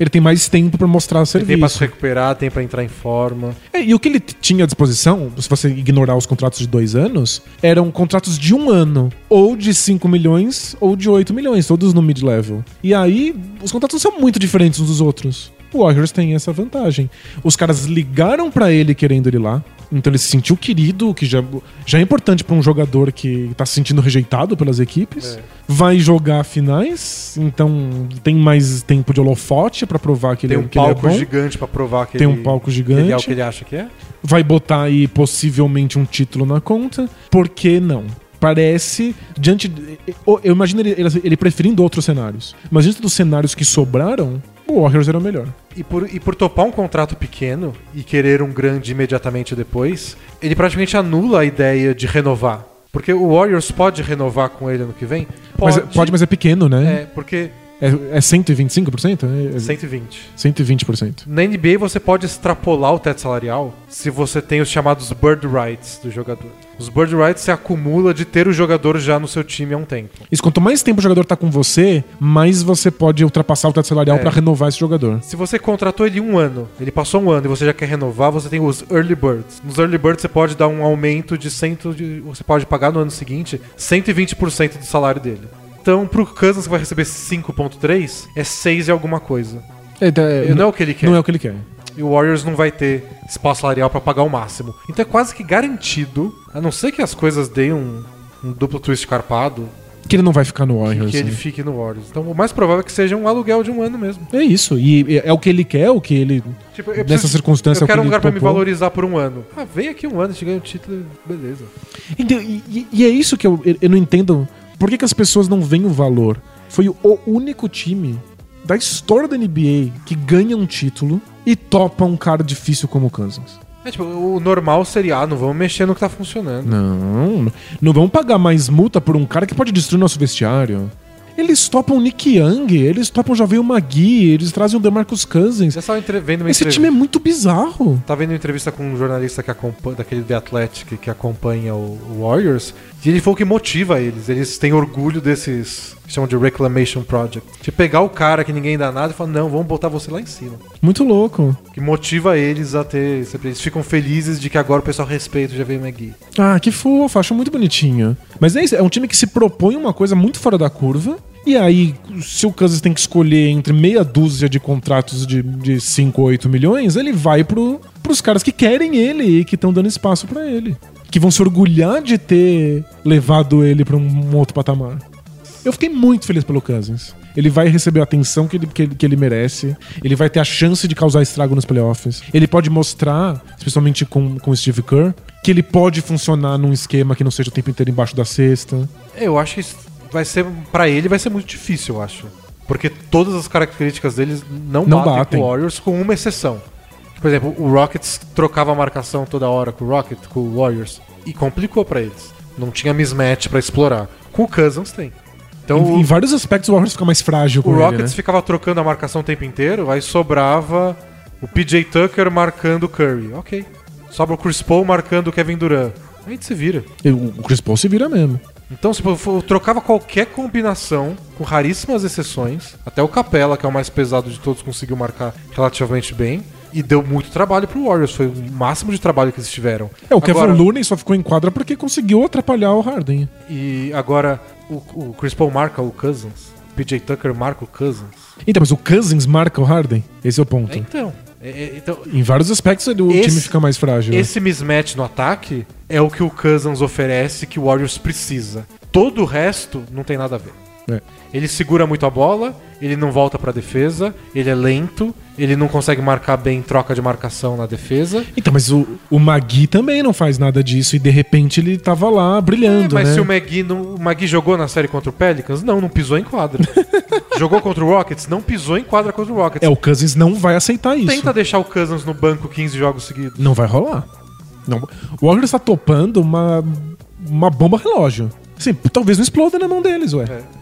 Ele tem mais tempo pra mostrar Tem tempo pra se serviço. recuperar, tem pra entrar em forma. É, e o que ele tinha à disposição, se você ignorar os contratos de dois anos, eram contratos de um ano, ou de 5 milhões, ou de 8 milhões, todos no mid-level. E aí, os contratos não são muito diferentes uns dos outros. O Warriors tem essa vantagem. Os caras ligaram pra ele querendo ele lá. Então ele se sentiu querido, o que já, já é importante pra um jogador que tá se sentindo rejeitado pelas equipes. É. Vai jogar finais, então tem mais tempo de holofote pra provar que Tem ele, um que ele é palco bom. gigante pra provar que Tem ele, um palco gigante. ele é o que ele acha que é. vai botar aí possivelmente um título na conta. Por que não? Parece, diante. de- Eu imagino ele, ele, ele preferindo outros cenários. Mas diante dos cenários que sobraram, o Warriors era o melhor. E por, e por topar um contrato pequeno e querer um grande imediatamente depois, ele praticamente anula a ideia de renovar. Porque o Warriors pode renovar com ele ano que vem? Mas, é- pode, mas é pequeno, né? É, porque É, é 125%? É, é 120. 120%. Na NBA você pode extrapolar o teto salarial se você tem os chamados bird rights do jogador. Os bird rights se acumula de ter o jogador já no seu time há um tempo. Isso, quanto mais tempo o jogador tá com você, mais você pode ultrapassar o teto salarial É. pra renovar esse jogador. Se você contratou ele um ano, ele passou um ano e você já quer renovar, você tem os early birds. Nos early birds você pode dar um aumento de cento de, você pode pagar no ano seguinte 120% do salário dele. Então, pro Cousins que vai receber 5.3, é 6 e alguma coisa. É, é, não é o que ele quer. não é o que ele quer. E o Warriors não vai ter espaço salarial pra pagar o máximo. Então é quase que garantido, a não ser que as coisas deem um, um duplo twist carpado, Que ele não vai ficar no que, Warriors. que ele né? fique no Warriors. Então o mais provável é que seja um aluguel de um ano mesmo. É isso. E é o que ele quer, é o que ele. Tipo, eu Nessa preciso- circunstância, eu é que quero um ele lugar pra me valorizar por um ano. Ah, vem aqui um ano, a gente ganha o título, beleza. Então, e, e- e é isso que eu, eu não entendo. Por que, que as pessoas não veem o valor? Foi o, único time da história da NBA que ganha um título e topa um cara difícil como o Kansas. É, tipo, o normal seria, ah, não vamos mexer no que tá funcionando. Não, não vamos pagar mais multa por um cara que pode destruir nosso vestiário. Eles topam o Nick Young, eles topam o Javel Magui, eles trazem o DeMarcus Cousins. Vendo uma Esse entrevista. time é muito bizarro. Tá vendo uma entrevista com um jornalista que acompanha, daquele The Athletic que acompanha o, o Warriors, e ele falou que motiva eles. Eles têm orgulho desses que chamam de Reclamation Project. De pegar o cara que ninguém dá nada e falar, não, vamos botar você lá em cima. Muito louco. Que motiva eles a ter. Eles ficam felizes de que agora o pessoal respeita o JV McGee. Ah, que fofo, acho muito bonitinho. Mas é isso, é um time que se propõe uma coisa muito fora da curva. E aí, se o Kansas tem que escolher entre meia dúzia de contratos de, de 5 ou 8 milhões, ele vai pro, pros caras que querem ele e que estão dando espaço pra ele. Que vão se orgulhar de ter levado ele pra um outro patamar. Eu fiquei muito feliz pelo Cousins. Ele vai receber a atenção que ele, que, ele, que ele merece. Ele vai ter a chance de causar estrago nos playoffs. Ele pode mostrar, especialmente com, com o Steve Kerr, que ele pode funcionar num esquema que não seja o tempo inteiro embaixo da cesta. Eu acho que vai ser. Pra ele vai ser muito difícil, eu acho. Porque todas as características deles não, Não batem, batem. com o Warriors, com uma exceção. Por exemplo, o Rockets trocava a marcação toda hora com o Rocket, com o Warriors, e complicou pra eles. Não tinha mismatch pra explorar. Com o Cousins tem. Então em, o, em vários aspectos o Warriors fica mais frágil o ele, Rockets né? ficava trocando a marcação o tempo inteiro, aí sobrava o PJ Tucker marcando o Curry. Ok. Sobra o Chris Paul marcando o Kevin Durant. Aí a gente se vira. O Chris Paul se vira mesmo. Então, se eu trocava qualquer combinação, com raríssimas exceções, até o Capela, que é o mais pesado de todos, conseguiu marcar relativamente bem. E deu muito trabalho pro Warriors, foi o máximo de trabalho que eles tiveram. É, o Kevin Agora- Looney só ficou em quadra porque conseguiu atrapalhar o Harden. E agora, o, o Chris Paul marca o Cousins, PJ Tucker marca o Cousins. Então, mas o Cousins marca o Harden? Esse é o ponto. Então, É, é, então, Em vários aspectos o Esse- time fica mais frágil. né? esse mismatch no ataque é o que o Cousins oferece que o Warriors precisa. Todo o resto não tem nada a ver. É. Ele segura muito a bola, ele não volta pra defesa, ele é lento, ele não consegue marcar bem em troca de marcação na defesa. Então, mas o, o Magui também não faz nada disso e de repente ele tava lá brilhando, É, mas né? se o Magui, não, o Magui jogou na série contra o Pelicans, não, não pisou em quadra. jogou contra o Rockets, não pisou em quadra contra o Rockets. É, o Cousins não vai aceitar isso. Tenta deixar o Cousins no banco 15 jogos seguidos. Não vai rolar. Não. O Warriors tá topando uma, uma bomba relógio. Assim, talvez não exploda na mão deles, ué. É.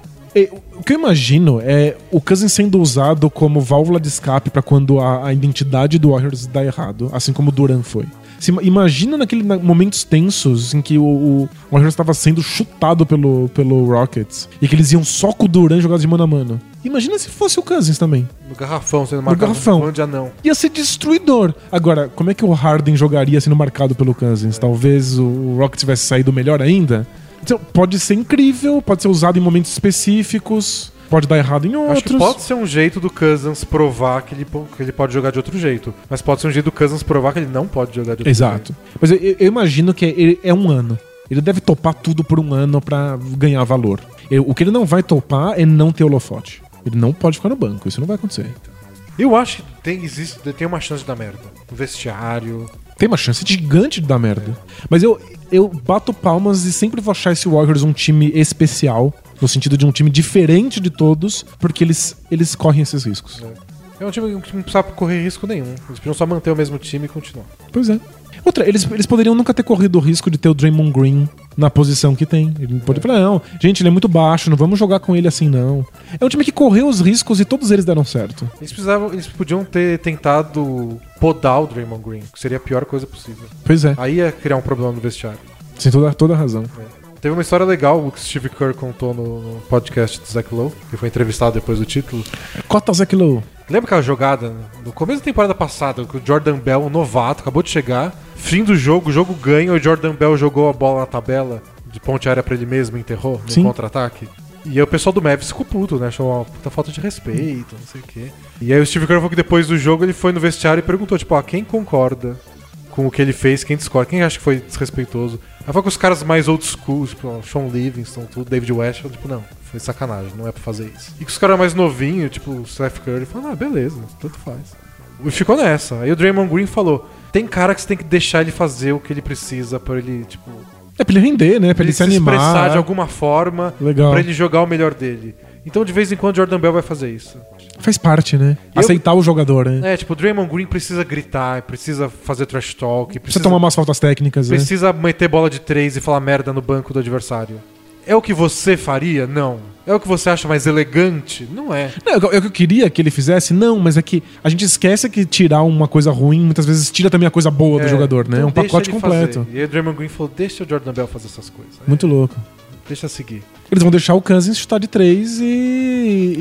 O que eu imagino é o Cousins sendo usado como válvula de escape pra quando a, a identidade do Warriors dá errado, assim como o Duran foi. Se, ima- imagina naqueles momentos tensos em que o, o Warriors estava sendo chutado pelo, pelo Rockets e que eles iam só com o Duran jogados de mano a mano. Imagina se fosse o Cousins também. No garrafão, sendo marcado garrafão. um bando de anão. Ia ser destruidor. Agora, como é que o Harden jogaria sendo marcado pelo Cousins? Talvez o, o Rockets tivesse saído melhor ainda? Então, pode ser incrível, pode ser usado em momentos específicos, pode dar errado em outros. Acho que pode ser um jeito do Cousins provar que ele, que ele pode jogar de outro jeito. Mas pode ser um jeito do Cousins provar que ele não pode jogar de outro Exato. Mas eu, eu imagino que ele- é um ano. Ele deve topar tudo por um ano pra ganhar valor. Eu- o que ele não vai topar é não ter holofote. Ele não pode ficar no banco, isso não vai acontecer. jeito. Eu acho que tem, existe, tem uma chance de dar merda. No vestiário. Tem uma chance gigante de dar merda. Mas eu, eu bato palmas e sempre vou achar esse Warriors um time especial. No sentido de um time diferente de todos, porque eles, eles correm esses riscos. É um time que não precisa correr risco nenhum. Eles precisam só manter o mesmo time e continuar. Pois é. Outra, eles, eles poderiam nunca ter corrido o risco de ter o Draymond Green na posição que tem. Ele pode falar, não, gente, ele é muito baixo, não vamos jogar com ele assim, não. É um time que correu os riscos e todos eles deram certo. Eles precisavam, eles podiam ter tentado podar o Draymond Green, que seria a pior coisa possível. Pois é, Aí ia criar um problema no vestiário. sem toda, toda a razão. Teve uma história legal que o Steve Kerr contou no, no podcast do Zach Lowe, que foi entrevistado depois do título. Cota Zach Lowe. Lembra aquela jogada no começo da temporada passada, que o Jordan Bell, um novato, acabou de chegar, fim do jogo, o jogo ganha, o Jordan Bell jogou a bola na tabela, de ponte aérea pra ele mesmo, e enterrou no contra-ataque. E aí o pessoal do Mavis ficou puto, né? Achou uma puta falta de respeito, não sei o quê. E aí o Steve Kerr falou que depois do jogo ele foi no vestiário e perguntou, tipo, ah, quem concorda com o que ele fez, quem discorda, quem acha que foi desrespeitoso? Aí foi com os caras mais old school, tipo, Sean Livingston, tudo, David West, falou, tipo, não, foi sacanagem, não é pra fazer isso. E com os caras mais novinhos, tipo, o Steph Curry, falou, ah, beleza, tanto faz. E ficou nessa. Aí o Draymond Green falou, tem cara que você tem que deixar ele fazer o que ele precisa pra ele, tipo, É pra ele render, né? Pra ele, se animar. expressar de alguma forma, Legal. pra ele jogar o melhor dele. Então, de vez em quando, Jordan Bell vai fazer isso. Faz parte, né? Eu- Aceitar o jogador, né? É, tipo, o Draymond Green precisa gritar, precisa fazer trash talk, Precisa precisa, tomar umas faltas técnicas, né? precisa meter bola de três e falar merda no banco do adversário. É o que você faria? Não. É o que você acha mais elegante? Não é. Não, é o que eu queria que ele fizesse, não, mas é que a gente esquece que tirar uma coisa ruim muitas vezes tira também a coisa boa do É, jogador, né? É então um deixa pacote completo. fazer. E aí o Draymond Green falou, deixa o Jordan Bell fazer essas coisas. É, Muito louco. deixa seguir. Eles vão deixar o Cousins chutar de três e,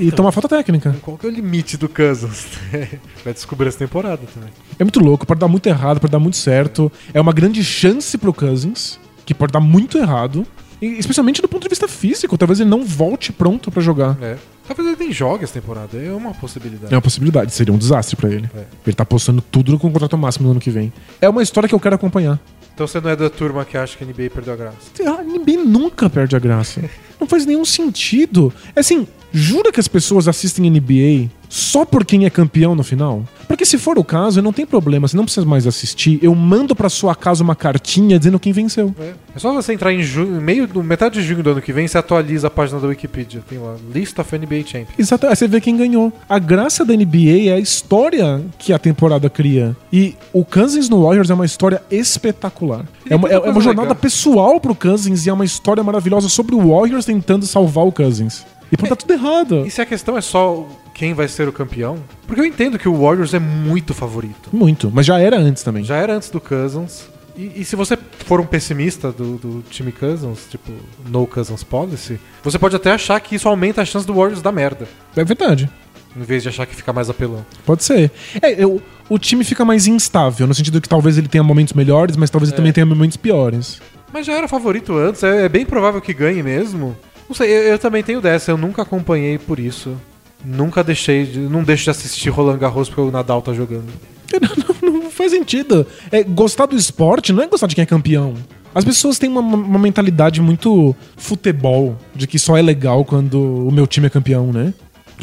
e tomar falta técnica. Qual que é o limite do Cousins? vai descobrir essa temporada também. É muito louco, pode dar muito errado, pode dar muito certo. É uma grande chance pro Cousins, que pode dar muito errado. E, especialmente do ponto de vista físico, talvez ele não volte pronto pra jogar. É. Talvez ele nem jogue essa temporada, é uma possibilidade. É uma possibilidade, seria um desastre pra ele. É. Ele tá apostando tudo com o contrato máximo no ano que vem. É uma história que eu quero acompanhar. Então você não é da turma que acha que a NBA perdeu a graça. A NBA nunca perde a graça. Não faz nenhum sentido. É assim, jura que as pessoas assistem NBA só por quem é campeão no final? Porque se for o caso, não tem problema, você não precisa mais assistir. Eu mando pra sua casa uma cartinha dizendo quem venceu. É. É só você entrar em junho, meio do metade de junho do ano que vem, você atualiza a página da Wikipedia. Tem lá, List of NBA Champions. Exato, aí você vê quem ganhou. A graça da NBA é a história que a temporada cria. E o Cousins no Warriors é uma história espetacular. É uma, é uma jornada legal. pessoal pro Cousins e é uma história maravilhosa sobre o Warriors tentando salvar o Cousins. E pode tá tudo errado. E se a questão é só quem vai ser o campeão? Porque eu entendo que o Warriors é muito favorito. Muito, mas já era antes também. Já era antes do Cousins. E, e se você for um pessimista do, do time Cousins, tipo, no Cousins policy, você pode até achar que isso aumenta a chance do Warriors dar merda. É verdade. Em vez de achar que fica mais apelão. Pode ser. É, eu- o time fica mais instável, no sentido que talvez ele tenha momentos melhores, mas talvez ele É. também tenha momentos piores. Mas já era favorito antes, é, é bem provável que ganhe mesmo. Não sei, eu, eu também tenho dessa, eu nunca acompanhei por isso. Nunca deixei de. Não deixo de assistir Roland Garros porque o Nadal tá jogando. Não, não faz sentido. É, gostar do esporte não é gostar de quem é campeão. As pessoas têm uma, uma mentalidade muito futebol, de que só é legal quando o meu time é campeão, né?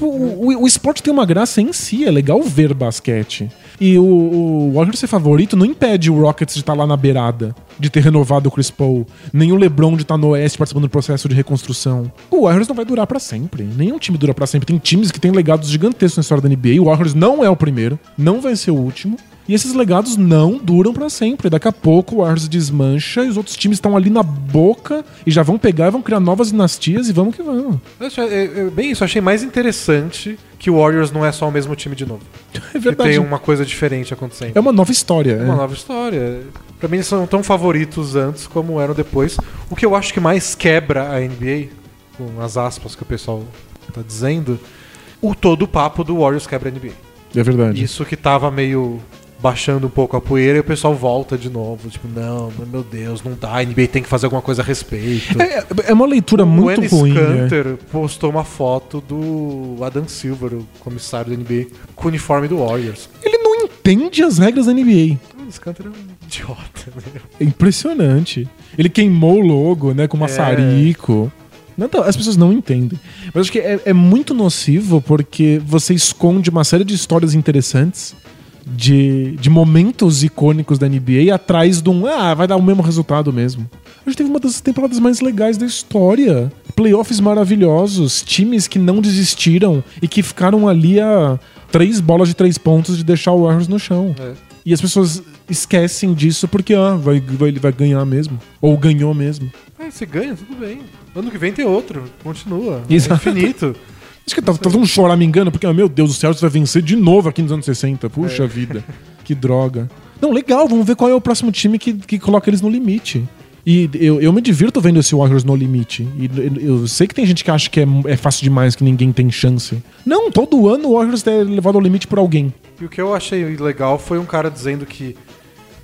O, o, o esporte tem uma graça em si, é legal ver basquete. E o, o Warriors ser favorito não impede o Rockets de estar lá na beirada, de ter renovado o Chris Paul, nem o LeBron de estar no Oeste participando do processo de reconstrução. O Warriors não vai durar para sempre. Nenhum time dura para sempre. Tem times que têm legados gigantescos na história da NBA. O Warriors não é o primeiro, não vai ser o último. E esses legados não duram para sempre. Daqui a pouco o Warriors desmancha e os outros times estão ali na boca e já vão pegar e vão criar novas dinastias e vamos que vamos. É, é, bem isso, eu achei mais interessante que o Warriors não é só o mesmo time de novo. É verdade. Que tem uma coisa diferente acontecendo. É uma nova história. É uma nova história. Pra mim eles são tão favoritos antes como eram depois. O que eu acho que mais quebra a NBA, com as aspas que o pessoal tá dizendo, o todo o papo do Warriors quebra a NBA. É verdade. Isso que tava meio baixando um pouco a poeira e o pessoal volta de novo. Tipo, não, meu Deus, não dá. A NBA tem que fazer alguma coisa a respeito. É, é uma leitura o muito Ennis ruim. Canter né? postou uma foto do Adam Silver, o comissário da NBA, com o uniforme do Warriors. Ele não entende as regras da NBA. O Ennis Canter é um idiota. Né? É impressionante. Ele queimou o logo, né, com maçarico. Não, tá, as pessoas não entendem. Mas acho que é, é muito nocivo porque você esconde uma série de histórias interessantes de, de momentos icônicos da NBA atrás de um. Ah, vai dar o mesmo resultado mesmo. A gente teve uma das temporadas mais legais da história. Playoffs maravilhosos, times que não desistiram e que ficaram ali a três bolas de três pontos de deixar o Warriors no chão. É. E as pessoas esquecem disso porque ah, vai, vai, ele vai ganhar mesmo. Ou ganhou mesmo. É, você ganha, tudo bem. Ano que vem tem outro, continua. Exato. É infinito. Acho que tá, tá um choramingando, porque, ah, meu Deus, o Celtics vai vencer de novo aqui nos anos 60. Puxa vida, que droga. Não, legal, vamos ver qual é o próximo time que, que coloca eles no limite. E eu, eu me divirto vendo esse Warriors no limite. E eu, eu sei que tem gente que acha que é, é fácil demais, que ninguém tem chance. Não, todo ano o Warriors é levado ao limite por alguém. E o que eu achei legal foi um cara dizendo que.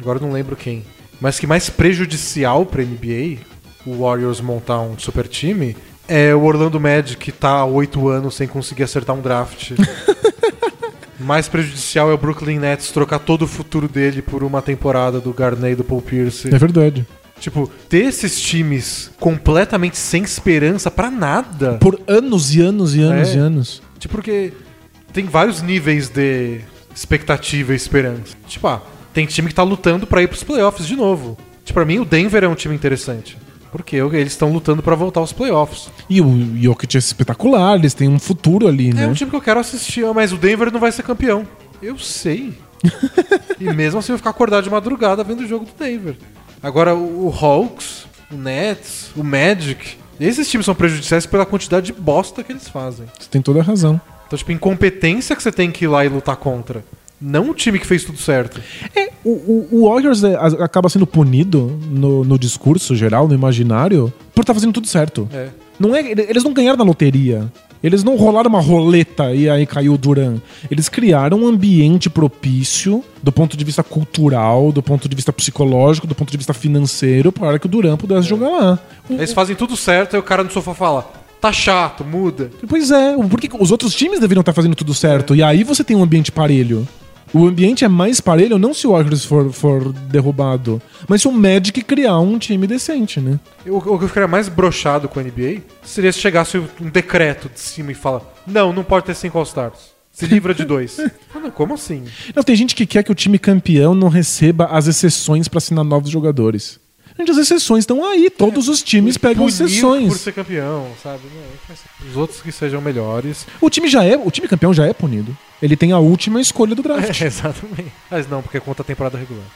Agora eu não lembro quem. Mas que mais prejudicial pra NBA, o Warriors montar um super time, é o Orlando Magic que tá há oito anos sem conseguir acertar um draft. Mais prejudicial é o Brooklyn Nets trocar todo o futuro dele por uma temporada do Garnett e do Paul Pierce. É verdade. Tipo, ter esses times completamente sem esperança pra nada. Por anos e anos e anos É. e anos. Tipo, porque tem vários níveis de expectativa e esperança. Tipo, ah, tem time que tá lutando pra ir pros playoffs de novo. Tipo, pra mim o Denver é um time interessante. Porque eles estão lutando pra voltar aos playoffs. E o Jokic é espetacular, eles têm um futuro ali, né? É um time que eu quero assistir, mas o Denver não vai ser campeão. Eu sei. e mesmo assim eu vou ficar acordado de madrugada vendo o jogo do Denver. Agora o o Hawks, o Nets, o Magic, esses times são prejudiciais pela quantidade de bosta que eles fazem. Você tem toda a razão. Então, tipo, incompetência que você tem que ir lá e lutar contra. Não o time que fez tudo certo. É, o, o, o Warriors é, acaba sendo punido no, no discurso geral, no imaginário, por estar fazendo tudo certo. É. Não é, eles não ganharam na loteria. Eles não rolaram uma roleta e aí caiu o Duran. Eles criaram um ambiente propício do ponto de vista cultural, do ponto de vista psicológico, do ponto de vista financeiro, para que o Duran pudesse jogar lá. Eles fazem tudo certo e o cara no sofá fala: tá chato, muda. Pois é, por que os outros times deveriam estar fazendo tudo certo? E aí você tem um ambiente parelho. O ambiente é mais parelho não se o Warriors for, for derrubado, mas se o Magic criar um time decente, né? O, o que eu ficaria mais brochado com a NBA seria se chegasse um decreto de cima e fala: não, não pode ter cinco All-Stars. Se livra de dois. Não, como assim? Não, tem gente que quer que o time campeão não receba as exceções pra assinar novos jogadores. Gente, as exceções estão aí, todos os times pegam exceções. por ser campeão, sabe? Os outros que sejam melhores. O time já é, o time campeão já é punido. Ele tem a última escolha do draft. É, exatamente. Mas não, porque conta a temporada regular.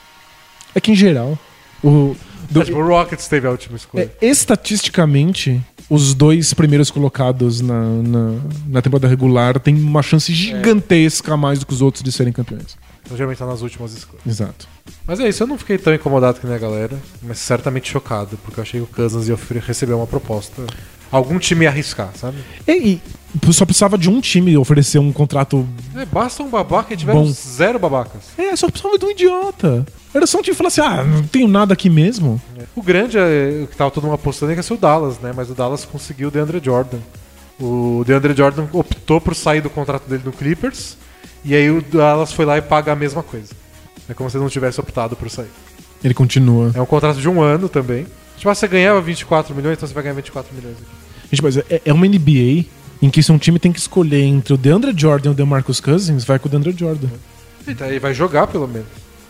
É que em geral, o do- Mas, tipo, o Rockets teve a última escolha. É, estatisticamente, os dois primeiros colocados na, na, na temporada regular têm uma chance gigantesca a mais do que os outros de serem campeões. Então, geralmente tá nas últimas escolhas. Exato. Mas é isso, eu não fiquei tão incomodado que nem a galera, mas certamente chocado, porque eu achei que o Cousins ia receber uma proposta. Algum time ia arriscar, sabe? E, e só precisava de um time oferecer um contrato. É, basta um babaca e tiveram Bom. zero babacas. É, só precisava de um idiota. Era só um time falar assim: ah, não tenho nada aqui mesmo. O grande, é, o que tava todo mundo apostando, é que ia ser o Dallas, né? Mas o Dallas conseguiu o DeAndre Jordan. O DeAndre Jordan optou por sair do contrato dele no Clippers, e aí o Dallas foi lá e paga a mesma coisa. É como se ele não tivesse optado por sair. Ele continua. É um contrato de um ano também. Tipo, você ganhava 24 milhões, então você vai ganhar 24 milhões aqui. Gente, mas é, é uma NBA em que se um time tem que escolher entre o DeAndre Jordan e o DeMarcus Cousins, vai com o DeAndre Jordan. Ele, tá- ele vai jogar pelo menos.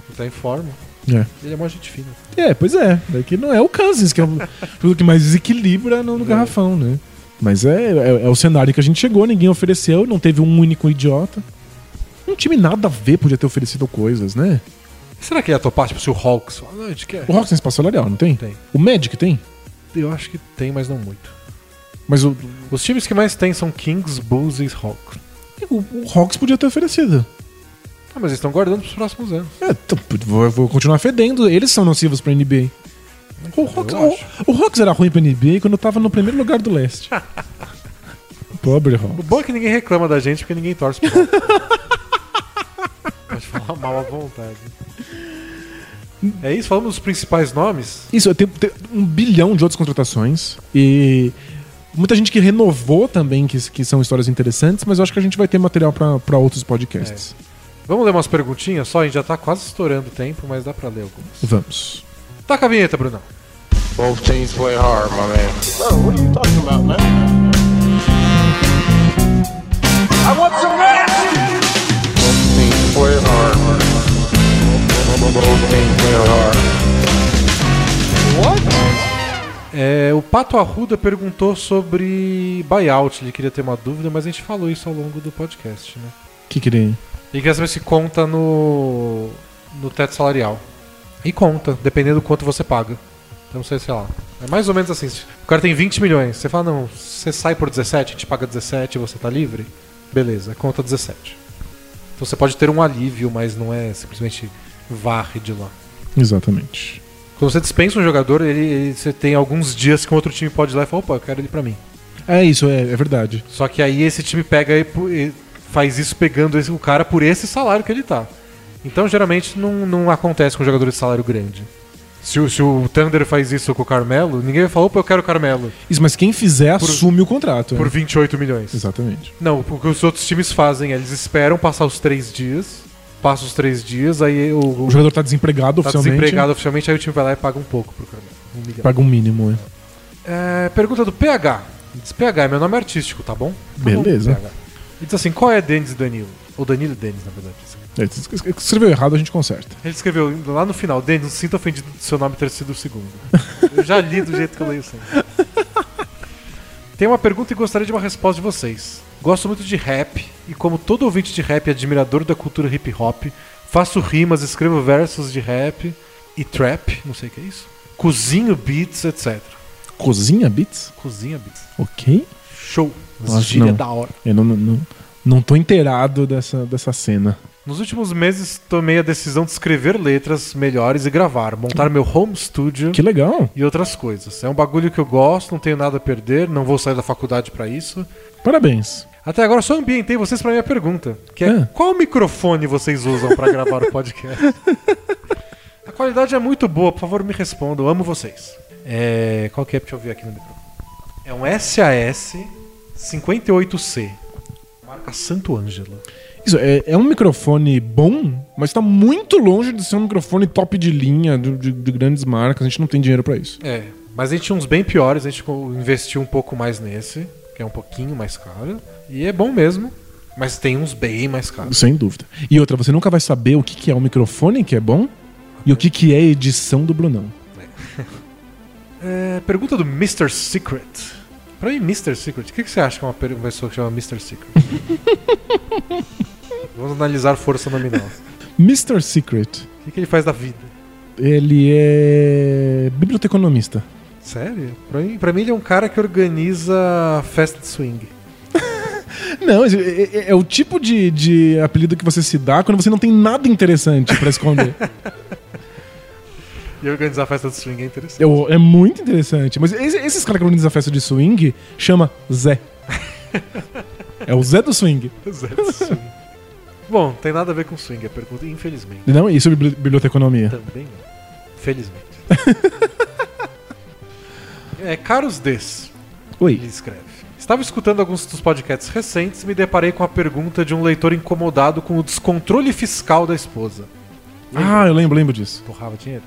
Ele tá em forma. É. Ele é uma gente fina. É, pois é. Daqui não é o Cousins, que é o que mais desequilibra no, no garrafão, né? Mas é, é, é o cenário que a gente chegou, ninguém ofereceu, não teve um único idiota. Um time nada a ver podia ter oferecido coisas, né? Será que ia topar, tipo, se o Hawks não, a gente quer. O Hawks tem espaço salarial, não tem? Tem. O Magic tem? Eu acho que tem, mas não muito. Mas o, Os times que mais tem são Kings, Bulls e Hawks. o, o Hawks podia ter oferecido. Ah, mas eles estão guardando pros próximos anos. É, então, vou, vou continuar fedendo. Eles são nocivos pra NBA. O Hawks, o, o Hawks era ruim pra NBA quando tava no primeiro lugar do leste. Pobre O Hawks. bom é que ninguém reclama da gente porque ninguém torce pro. Pode falar mal à vontade. É isso, falamos dos principais nomes. Isso, tem, tem um bilhão de outras contratações. E muita gente que renovou também, que, que são histórias interessantes, mas eu acho que a gente vai ter material pra pra outros podcasts. Vamos ler umas perguntinhas só? A gente já tá quase estourando o tempo, mas dá pra ler algumas. Vamos. Taca a vinheta, Brunão. Both teams play hard, my man. Bro, what are you talking about, man? I want some rest! Both teams play hard. Both teams play hard. É, o Pato Arruda perguntou sobre buyout. Ele queria ter uma dúvida, mas a gente falou isso ao longo do podcast, né? O que que ele... Quer saber se conta no, no teto salarial. E conta, dependendo do quanto você paga. Então, sei, sei lá. É mais ou menos assim. O cara tem 20 milhões. Você fala, não, você sai por 17, a gente paga 17 e você tá livre? Beleza, conta 17. Então você pode ter um alívio, mas não é simplesmente varre de lá. Exatamente. Quando você dispensa um jogador, ele, ele- você tem alguns dias que um outro time pode ir lá e falar, opa, eu quero ele pra mim. É isso, é, é verdade. Só que aí esse time pega e e faz isso pegando esse- o cara por esse salário que ele tá. Então geralmente não, não acontece com jogadores de salário grande. Se, o- se o Thunder faz isso com o Carmelo, ninguém vai falar, opa, eu quero o Carmelo Isso, mas quem fizer assume o contrato. por é. 28 milhões. Exatamente. Não, o que os outros times fazem, é, eles esperam passar os três dias, passa os três dias, aí o, o O jogador tá desempregado tá oficialmente. desempregado oficialmente, aí o time vai lá e paga um pouco pro Carmelo. Um milhão. Paga um mínimo, é. É, pergunta do PH. Ele Diz PH, é meu nome artístico, tá bom? Tá bom, Beleza. PH. Ele diz assim: qual é Denis Danilo? Ou Danilo e Denis, na verdade. É, se es- escreveu errado, a gente conserta. Ele escreveu lá no final: Denis, não sinta ofendido do seu nome ter sido o segundo. eu já li do jeito que eu leio sempre. Tem uma pergunta e gostaria de uma resposta de vocês. Gosto muito de rap e, como todo ouvinte de rap e admirador da cultura hip hop, faço rimas, escrevo versos de rap e trap, não sei o que é isso. Cozinho beats, etc. Cozinha Beats? Cozinha beats. Ok. Show. Gíria não. da hora. Eu não, não, não, não tô inteirado dessa, dessa cena. Nos últimos meses, tomei a decisão de escrever letras melhores e gravar, montar meu home studio Que legal. e outras coisas. É um bagulho que eu gosto, não tenho nada a perder, não vou sair da faculdade pra isso. Parabéns. Até agora só ambientei vocês pra minha pergunta, que é, É. qual microfone vocês usam pra gravar o podcast? A qualidade é muito boa, por favor me respondam, amo vocês. É, qual que é? Deixa eu ver aqui no microfone. É um SAS 58C, marca Santo Ângelo. Isso, é, é um microfone bom, mas tá muito longe de ser um microfone top de linha, de, de- de grandes marcas. A gente não tem dinheiro pra isso. É, mas a gente tinha uns bem piores, a gente investiu um pouco mais nesse, que é um pouquinho mais caro. E é bom mesmo, mas tem uns bem mais caros. Sem dúvida. E outra, você nunca vai saber o que, que é um microfone que é bom e o que, que é edição do Brunão. É, pergunta do Mr. Secret. Pra mim, Mr. Secret, o que, que você acha que é uma pessoa que chama Mr. Secret? Vamos analisar força nominal. Mr. Secret, O que, que ele faz da vida? ele é biblioteconomista. Sério? Pra mim, pra mim, ele é um cara que organiza festa de swing. Não, é, é- é o tipo de, de apelido que você se dá quando você não tem nada interessante pra esconder. E organizar festa de swing é interessante. É, é muito interessante. Mas esse- esses caras que organizam a festa de swing chama Zé. É o Zé do swing. Zé de swing. Bom, tem nada a ver com swing, a pergunta, infelizmente. Não, e sobre bibli- biblioteconomia? Também não. Felizmente. é, Caros Des, ele Oi. escreve. Estava escutando alguns dos podcasts recentes e me deparei com a pergunta de um leitor incomodado com o descontrole fiscal da esposa. Ah, eu lembro, lembro disso. torrava dinheiro,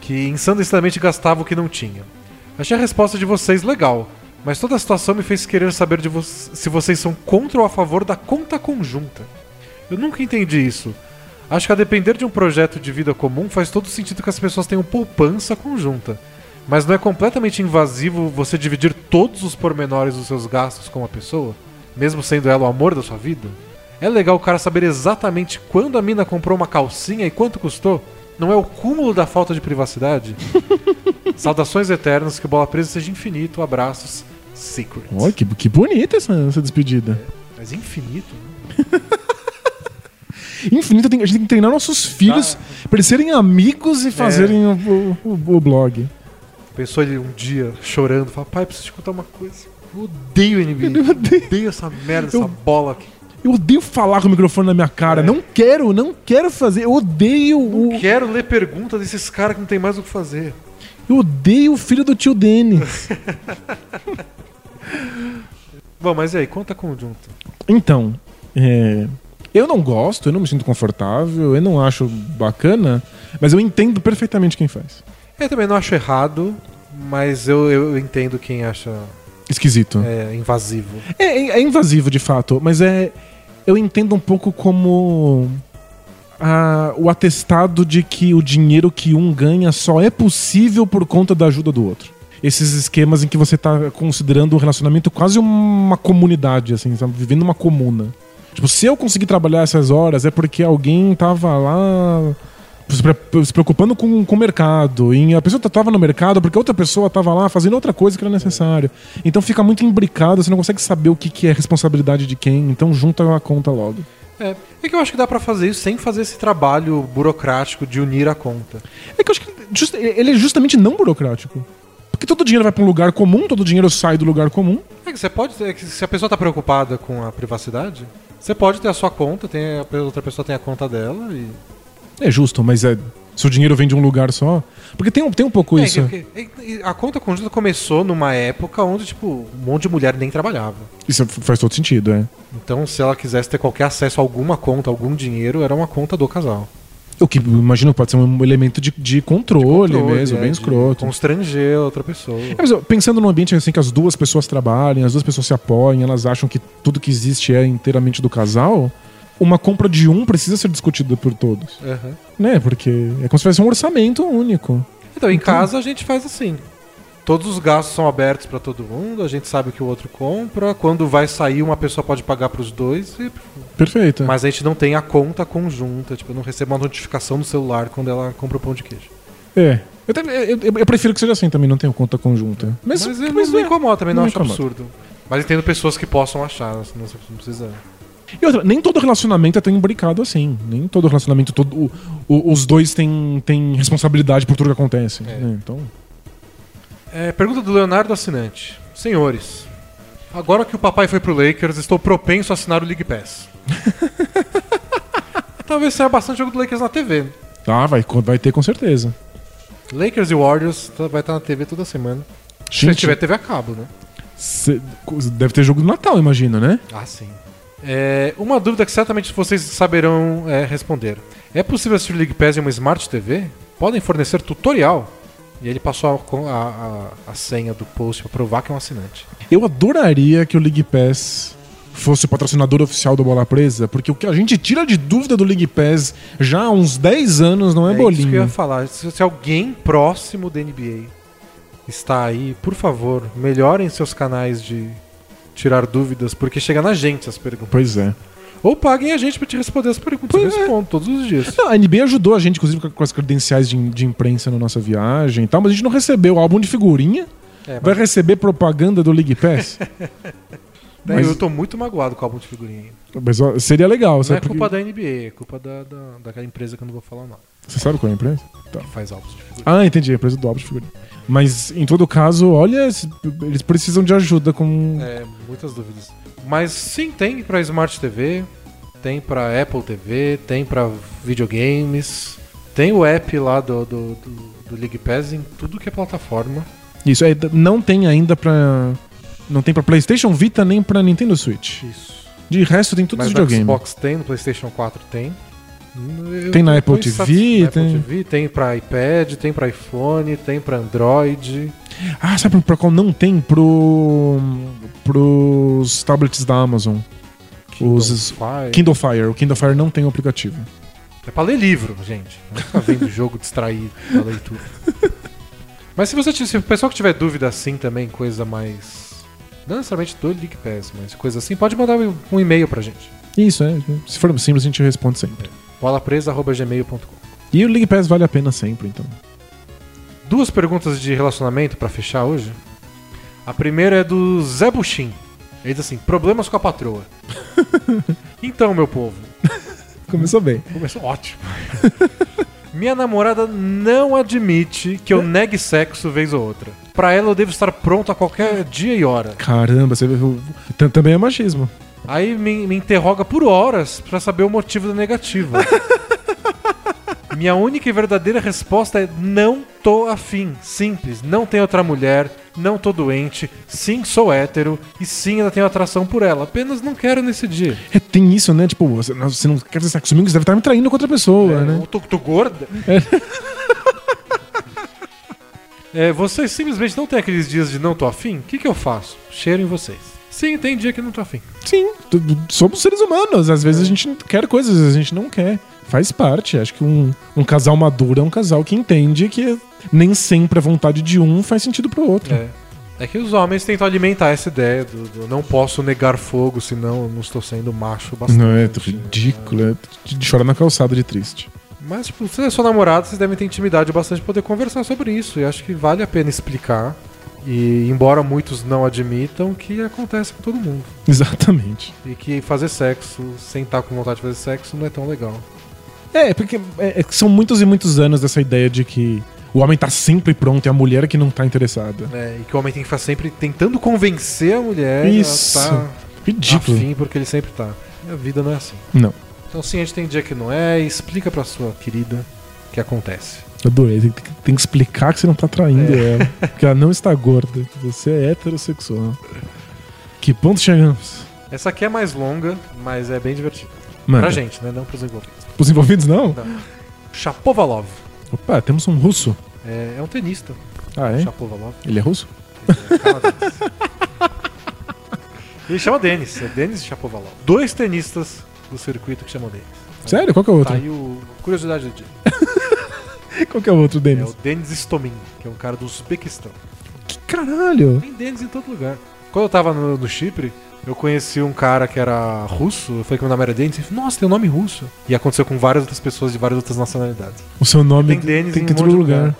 que ensandecidamente gastava o que não tinha. Achei a resposta de vocês legal, mas toda a situação me fez querer saber de vo se vocês são contra ou a favor da conta conjunta. Eu nunca entendi isso. Acho que a depender de um projeto de vida comum faz todo sentido que as pessoas tenham poupança conjunta. Mas não é completamente invasivo você dividir todos os pormenores dos seus gastos com uma pessoa, mesmo sendo ela o amor da sua vida? É legal o cara saber exatamente quando a mina comprou uma calcinha e quanto custou? Não é o cúmulo da falta de privacidade? Saudações eternas, que o Bola Presa seja infinito. Abraços, Secret. Olha, que, que bonita essa, essa despedida. Mas infinito? né? Infinito, tem- a gente tem que treinar nossos filhos pra eles serem amigos e fazerem o, o- o blog. Pensou ele um dia chorando, fala, pai, preciso te contar uma coisa. Eu odeio NBA. Eu odeio. odeio essa merda, essa Eu- bola aqui. Eu odeio falar com o microfone na minha cara. É. Não quero, não quero fazer. Eu odeio o. Quero ler perguntas desses caras que não tem mais o que fazer. Eu odeio o filho do tio Denis. Bom, mas e aí, conta conjunta. Então, é, eu não gosto, eu não me sinto confortável, eu não acho bacana, mas eu entendo perfeitamente quem faz. Eu também não acho errado, mas eu, eu entendo quem acha Esquisito. é, invasivo. É, é- é invasivo de fato, mas é. Eu entendo um pouco como. a- o atestado de que o dinheiro que um ganha só é possível por conta da ajuda do outro. Esses esquemas em que você tá considerando o relacionamento quase uma comunidade, assim, sabe? Vivendo uma comuna. Tipo, se eu conseguir trabalhar essas horas é porque alguém tava lá se pre- se preocupando com, com o mercado. E a pessoa tava no mercado porque outra pessoa tava lá fazendo outra coisa que era necessário. Então fica muito imbricado, você não consegue saber o que, que é responsabilidade de quem. Então junta a conta logo. É, é que eu acho que dá pra fazer isso sem fazer esse trabalho burocrático de unir a conta. É que eu acho que just- ele é justamente não burocrático. Porque todo dinheiro vai pra um lugar comum, todo dinheiro sai do lugar comum. É que você pode é que se a pessoa tá preocupada com a privacidade, você pode ter a sua conta, tem a outra pessoa tem a conta dela e. É justo, mas é. Se o dinheiro vem de um lugar só. Porque tem um, tem um pouco É, isso. que- que- a conta conjunta começou numa época onde, tipo, um monte de mulher nem trabalhava. Isso faz todo sentido, é. Então, se ela quisesse ter qualquer acesso a alguma conta, algum dinheiro, era uma conta do casal. O que eu imagino que pode ser um elemento de, de controle, mesmo, é, bem de escroto. Constranger outra pessoa. É, mas pensando num ambiente assim que as duas pessoas trabalham, as duas pessoas se apoiam, elas acham que tudo que existe é inteiramente do casal, uma compra de um precisa ser discutida por todos. Aham. Né? Porque é como se fosse um orçamento único. Então, em casa a gente faz assim. Todos os gastos são abertos pra todo mundo, a gente sabe o que o outro compra. Quando vai sair, uma pessoa pode pagar pros dois, e- Perfeito. mas a gente não tem a conta conjunta. Tipo, eu não recebo uma notificação no celular quando ela compra o pão de queijo. É. Eu, eu- eu- eu prefiro que seja assim também, não tenho conta conjunta. Mas, Mas, mas não é. incomoda também, não, Não acho incomoda. absurdo. Mas entendo pessoas que possam achar, não não precisa. E outra, nem todo relacionamento é tão imbricado assim. Nem todo relacionamento, todo, o- o- os dois têm, têm responsabilidade por tudo que acontece. É. né? Então. É, pergunta do Leonardo Assinante. Senhores, agora que o papai foi pro Lakers, estou propenso a assinar o League Pass. Talvez saia bastante jogo do Lakers na TV. Ah, vai, vai ter com certeza. Lakers e Warriors tá- vai estar na TV toda semana. Se Gente, tiver TV a cabo, né? cê- deve ter jogo do Natal, imagina, né? Ah, sim. É, uma dúvida que certamente vocês saberão é, responder. É possível assistir o League Pass em uma Smart TV? Podem fornecer tutorial? E ele passou a, a- a- senha do post para provar que é um assinante. Eu adoraria que o League Pass fosse o patrocinador oficial do Bola Presa, porque o que a gente tira de dúvida do League Pass já há uns 10 anos não é, isso que eu ia bolinho. falar. Se, se alguém próximo da NBA está aí, por favor, melhorem seus canais de tirar dúvidas, porque chega na gente as perguntas. Pois é. Ou paguem a gente para te responder as perguntas. Pois eu é. respondo todos os dias. Não, a NBA ajudou a gente, inclusive, com- as credenciais de, de imprensa na nossa viagem e tal, mas a gente não recebeu álbum de figurinha. É, Vai receber propaganda do League Pass? Daí mas- Eu tô muito magoado com o álbum de figurinha. mas ó, seria legal, Não é Porque- culpa da NBA, é culpa da, da, daquela empresa que eu não vou falar o nome. Você sabe qual é a empresa? Que faz álbuns de figurinha. Ah, entendi, a empresa do álbum de figurinha. Mas, em todo caso, olha, eles precisam de ajuda com... É, muitas dúvidas. Mas sim, tem pra Smart TV, tem pra Apple TV, tem pra videogames, tem o app lá do, do, do, do League Pass em tudo que é plataforma. Isso, é, não tem ainda pra... Não tem pra PlayStation Vita nem pra Nintendo Switch. Isso. De resto, tem todos Mas os no videogames. Xbox tem, no PlayStation 4 tem. Eu Tem na Apple TV, na Apple tem- TV, tem pra iPad, tem pra iPhone, tem pra Android. Ah, sabe pra- pra qual não tem? Pro. pros tablets da Amazon. Os- Fire. Kindle Fire. O Kindle Fire não tem o aplicativo. É pra ler livro, gente. Não ficar vendo jogo distraído da leitura. Mas se você se o pessoal que tiver dúvida assim também, coisa mais. Não necessariamente do League Pass, mas coisa assim, pode mandar um um e-mail pra gente. Isso, é. Se for simples, a gente responde sempre. bolapresa.gmail.com E o League Pass vale a pena sempre, então. Duas perguntas de relacionamento pra fechar hoje. A primeira é do Zé Buxim. Ele diz assim: problemas com a patroa. então, meu povo, Começou bem. começou ótimo. Minha namorada não admite que eu negue sexo vez ou outra. Pra ela eu devo estar pronto a qualquer dia e hora. Caramba, você Também é machismo. Aí me, me interroga por horas pra saber o motivo da negativa. Minha única e verdadeira resposta é não tô afim. Simples. Não tenho outra mulher, não tô doente, sim, sou hétero e sim, ainda tenho atração por ela. Apenas não quero nesse dia. É, tem isso, né? Tipo, você, não- você não quer fazer sexo comigo, você deve estar me traindo com outra pessoa, É, né? eu tô, tô gorda. É, vocês simplesmente não têm aqueles dias de não tô afim? O que, que eu faço? Cheiro em vocês. Sim, tem dia que não tô afim. Sim, somos seres humanos. Às vezes a gente quer coisas, às vezes a gente não quer. Faz parte. Acho que um, um casal maduro é um casal que entende que nem sempre a vontade de um faz sentido pro outro. É. É que os homens tentam alimentar essa ideia do, do não posso negar fogo, senão eu não estou sendo macho bastante. Não, é ridículo. É de de chorar na calçada de triste. Mas, tipo, se é sua namorada, vocês devem ter intimidade bastante pra poder conversar sobre isso. E acho que vale a pena explicar. E, embora muitos não admitam, que acontece com todo mundo. Exatamente. E que fazer sexo sem estar com vontade de fazer sexo não é tão legal. É, porque é- é são muitos e muitos anos dessa ideia de que o homem tá sempre pronto e a mulher é que não tá interessada. É, e que o homem tem que ficar sempre tentando convencer a mulher Isso. a estar Ridículo. afim, porque ele sempre tá. E a vida não é assim. Não. Então, sim, a gente tem dia que não é, e explica pra sua querida que acontece. Adorei. Tem, que- tem que explicar que você não tá traindo ela. Que ela não está gorda. Você é heterossexual. Que ponto chegamos? Essa aqui é mais longa, mas é bem divertida. Mano, Pra gente, né? Não pros envolvidos. os envolvidos não? Chapovalov. Opa, temos um russo. É, é um tenista. Ah, é? Chapovalov. Ele é russo? canadense. Ele chama Denis. É Denis Chapovalov. Dois tenistas do circuito que chamam Denis. Sério? Qual que é o outro? Tá aí o... Curiosidade do dia. Qual que é o outro, É Denis? o Denis Istomin, que é um cara do Uzbequistão. Que caralho! Tem Denis em todo lugar. Quando eu tava no, no Chipre, eu conheci um cara que era russo. Eu falei que meu nome era Denis. Ele falou, nossa, tem um nome russo. E aconteceu com várias outras pessoas de várias outras nacionalidades. O seu nome Tem Denis tem em que em todo lugar. lugar.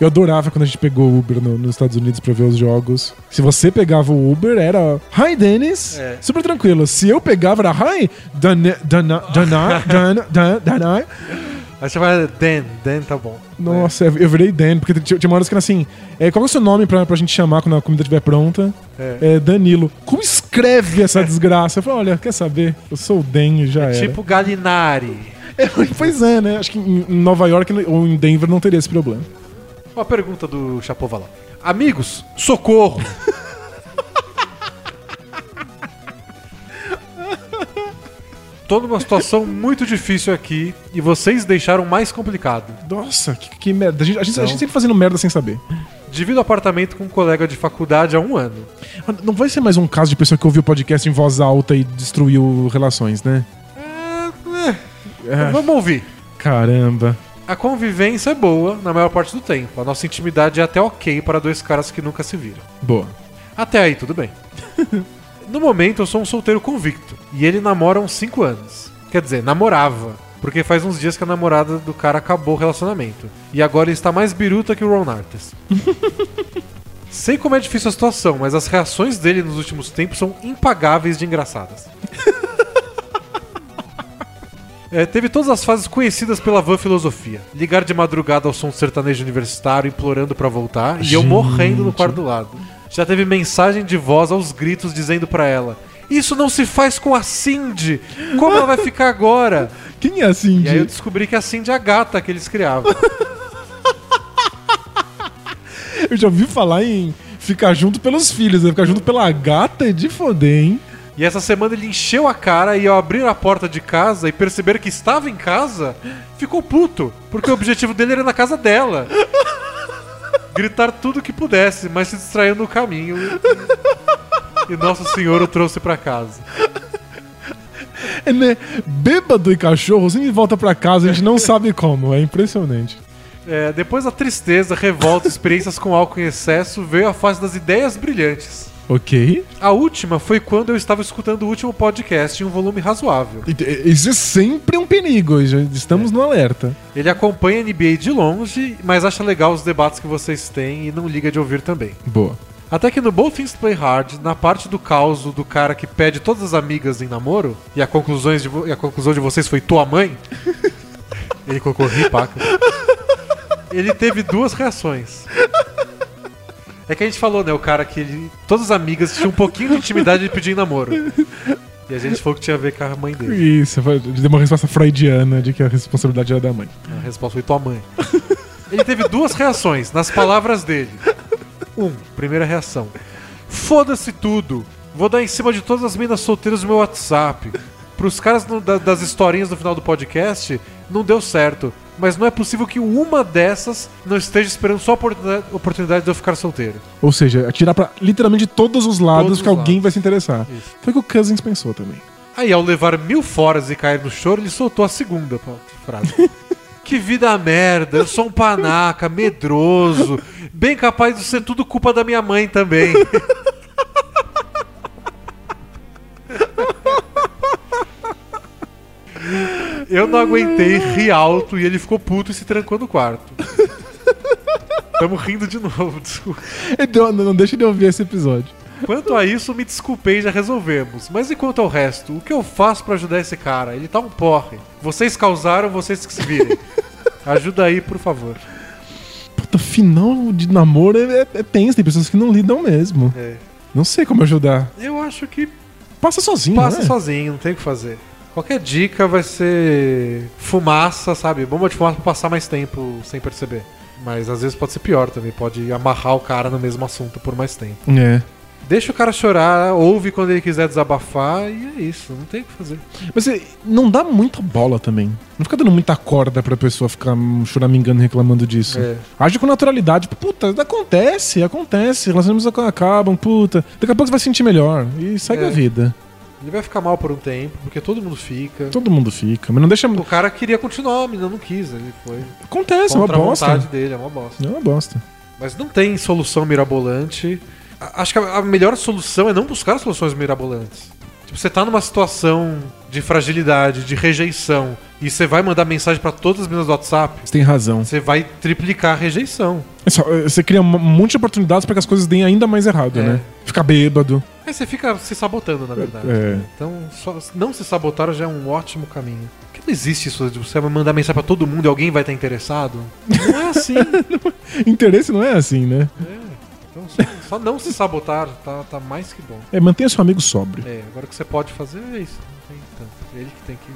Eu adorava quando a gente pegou o Uber no- nos Estados Unidos pra ver os jogos. Se você pegava o Uber, era Hi, Dennis. É. Super tranquilo. Se eu pegava, era Hi, Dana, Dana, Dana, Dana, Dana, Dana. Aí você vai, Dan, Dan tá bom. Nossa, eu virei Dan, porque tinha, tinha uma hora que era assim: é, qual é o seu nome pra, pra gente chamar quando a comida estiver pronta? É. É Danilo. Como escreve essa desgraça? Eu falei: olha, quer saber? Eu sou o Dan e já É era. tipo Galinari. É, pois é, né? Acho que em Nova York ou em Denver não teria esse problema. Uma pergunta do Chapovalov. Amigos, socorro! Tô numa situação muito difícil aqui e vocês deixaram mais complicado. Nossa, que, que merda. A gente, a, gente, a Então- gente sempre fazendo merda sem saber. Divido apartamento com um colega de faculdade há um ano. Não vai ser mais um caso de pessoa que ouviu o podcast em voz alta e destruiu relações, né? É, é, É, Vamos ouvir. caramba. A convivência é boa na maior parte do tempo. A nossa intimidade é até ok para dois caras que nunca se viram. Boa. Até aí, tudo bem. no momento, eu sou um solteiro convicto. E ele namora há uns 5 anos. Quer dizer, namorava. Porque faz uns dias que a namorada do cara acabou o relacionamento. E agora ele está mais biruta que o Ron Artes. Sei como é difícil a situação, mas as reações dele nos últimos tempos são impagáveis de engraçadas. É, teve todas as fases conhecidas pela van filosofia. Ligar de madrugada ao som sertanejo universitário implorando pra voltar e eu Gente. morrendo no quarto do lado. Já teve mensagem de voz aos gritos dizendo pra ela: Isso não se faz com a Cindy! Como ela vai ficar agora? Quem é assim? E aí eu de... descobri que a Cindy é a gata que eles criavam. Eu já ouvi falar em ficar junto pelos filhos, né? Ficar junto pela gata é de foder, hein? E essa semana ele encheu a cara e ao abrir a porta de casa e perceber que estava em casa, ficou puto, porque o objetivo dele era na casa dela. Gritar tudo que pudesse, mas se distraiu no caminho. E, e Nosso Senhor o trouxe pra casa. É, né? Bêbado e cachorro sempre volta pra casa, a gente não sabe como. É impressionante. É, depois da tristeza, revolta, experiências com álcool em excesso, veio a fase das ideias brilhantes. Ok. A última foi quando eu estava escutando o último podcast em um volume razoável. E- Isso é sempre um perigo, estamos no alerta. Ele acompanha a NBA de longe, mas acha legal os debates que vocês têm e não liga de ouvir também. Boa. Até que no Both Things Play Hard, na parte do caos do cara que pede todas as amigas em namoro, e a, conclusões de a conclusão de vocês foi tua mãe, ele colocou ripaca. Ele teve duas reações. É que a gente falou, né? O cara que ele. Todas as amigas tinham um pouquinho de intimidade de pedir namoro. E a gente falou que tinha a ver com a mãe dele. Isso, foi- deu uma resposta freudiana de que a responsabilidade era da mãe. A resposta foi tua mãe. Ele teve duas reações nas palavras dele. Um, primeira reação. Foda-se tudo. Vou dar em cima de todas as minas solteiras do meu WhatsApp. Pros caras no- da- das historinhas no final do podcast, não deu certo. Mas não é possível que uma dessas não esteja esperando só a oportunidade, de eu ficar solteiro. Ou seja, atirar pra literalmente todos os lados Todos que os alguém lados. vai se interessar. Isso. Foi o que o Cousins pensou também. Aí, ao levar mil foras e cair no choro, ele soltou a segunda frase. que vida merda, eu sou um panaca, medroso, bem capaz de ser tudo culpa da minha mãe também. Eu não aguentei, ri alto e ele ficou puto e se trancou no quarto. Tamo rindo de novo, desculpa. Então, não não deixa de ouvir esse episódio. Quanto a isso, me desculpei, já resolvemos. Mas e quanto ao resto? O que eu faço pra ajudar esse cara? Ele tá um porre. Vocês causaram, vocês que se virem. Ajuda aí, por favor. Puta, final de namoro é, é- é tenso, tem pessoas que não lidam mesmo. É. Não sei como ajudar. Eu acho que Passa sozinho, passa né? sozinho, não tem o que fazer. Qualquer dica vai ser fumaça, sabe? Bomba de fumaça pra passar mais tempo sem perceber. Mas às vezes pode ser pior também, pode amarrar o cara no mesmo assunto por mais tempo. É. Deixa o cara chorar, ouve quando ele quiser desabafar e é isso, não tem o que fazer. Mas não dá muita bola também. Não fica dando muita corda pra pessoa ficar choramingando reclamando disso. É. Age com naturalidade. Puta, acontece, acontece. Relacionamentos ac- acabam, puta. Daqui a pouco você vai se sentir melhor. E segue É. a vida. Ele vai ficar mal por um tempo, porque todo mundo fica. Todo mundo fica. Mas não deixa. O cara queria continuar, a menina não quis, ele foi. Acontece, é uma Contra a bosta. vontade dele, é uma bosta. É uma bosta. Mas não tem solução mirabolante. Acho que a melhor solução é não buscar soluções mirabolantes. Tipo, você tá numa situação de fragilidade, de rejeição, e você vai mandar mensagem pra todas as meninas do WhatsApp, Você tem razão. você vai triplicar a rejeição. É só- é, Você cria um monte de oportunidades pra que as coisas deem ainda mais errado, É. né? Ficar bêbado. Aí você fica se sabotando, na verdade. É. Então, só- não se sabotar já é um ótimo caminho. Porque não existe isso de você mandar mensagem pra todo mundo e alguém vai estar interessado. Não é assim. Interesse não é assim, né? Então, só, só não se sabotar tá, tá mais que bom. É, mantenha seu amigo sóbrio. É, agora o que você pode fazer é isso. Não tem tanto. É ele que tem que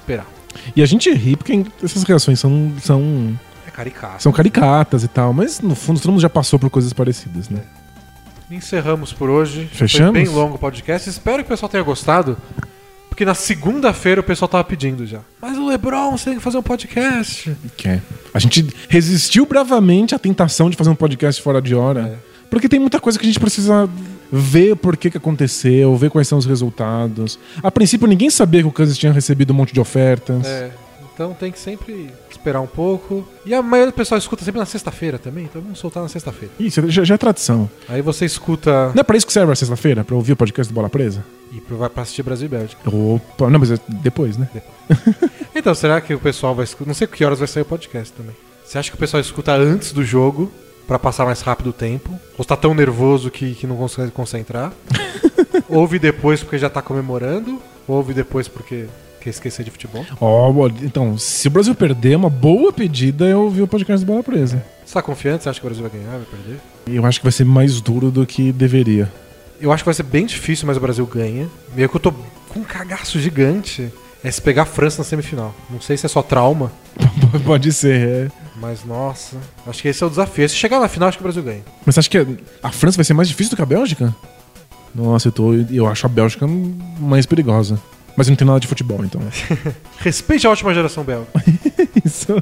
esperar. E a gente ri porque essas reações são, são, É caricato. são caricatas e tal, mas no fundo todo mundo já passou por coisas parecidas, né? Encerramos por hoje. Fechamos? Foi bem longo o podcast. Espero que o pessoal tenha gostado. Porque na segunda-feira o pessoal tava pedindo já. Mas o Lebron, você tem que fazer um podcast. Que é. A gente resistiu bravamente à tentação de fazer um podcast fora de hora. É. Porque tem muita coisa que a gente precisa ver por que, que aconteceu, ver quais são os resultados. A princípio, ninguém sabia que o Kansas tinha recebido um monte de ofertas. É. Então tem que sempre esperar um pouco. E a maioria do pessoal escuta sempre na sexta-feira também. Então vamos soltar na sexta-feira. Isso já, já é tradição. Aí você escuta Não é pra isso que serve a sexta-feira? Pra ouvir o podcast do Bola Presa? e vai pra assistir Brasil e Bélgica. Opa, não, mas é depois, né? Então, será que o pessoal vai escutar? Não sei que horas vai sair o podcast também. Você acha que o pessoal escuta antes do jogo pra passar mais rápido o tempo? Ou tá tão nervoso que, que não consegue concentrar? ouve depois porque já tá comemorando? Ou ouve depois porque quer esquecer de futebol? Ó, então, se o Brasil perder, uma boa pedida é ouvir o podcast do Bola Presa. Você tá confiante? Você acha que o Brasil vai ganhar, vai perder? Eu acho que vai ser mais duro do que deveria. Eu acho que vai ser bem difícil, mas o Brasil ganha. Meio que eu tô com um cagaço gigante. É se pegar a França na semifinal. Não sei se é só trauma, Pode ser, é. Mas nossa. Acho que esse é o desafio. Se chegar na final, acho que o Brasil ganha. Mas você acha que a França vai ser mais difícil do que a Bélgica? Nossa, eu, tô, eu acho a Bélgica mais perigosa. Mas não tem nada de futebol, então. Respeite a última geração belga. isso.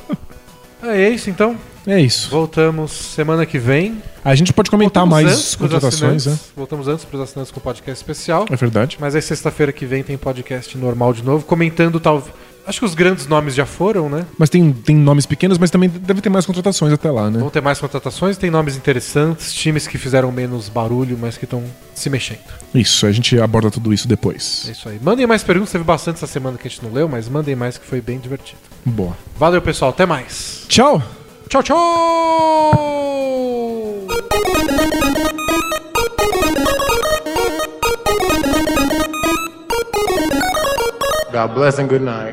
É isso então. É isso. Voltamos semana que vem. A gente pode comentar Voltamos mais contratações, né? Voltamos antes para os assinantes com o podcast especial. É verdade. Mas aí sexta-feira que vem tem podcast normal de novo, comentando tal. Acho que os grandes nomes já foram, né? Mas tem, tem nomes pequenos, mas também deve ter mais contratações até lá, né? Vão ter mais contratações, tem nomes interessantes, times que fizeram menos barulho, mas que estão se mexendo. Isso, a gente aborda tudo isso É depois. isso aí. Mandem mais perguntas, teve bastante essa semana que a gente não leu, mas mandem mais que foi bem divertido. Boa. Valeu, pessoal, até mais. Tchau! Tchau, tchau! God bless and good night.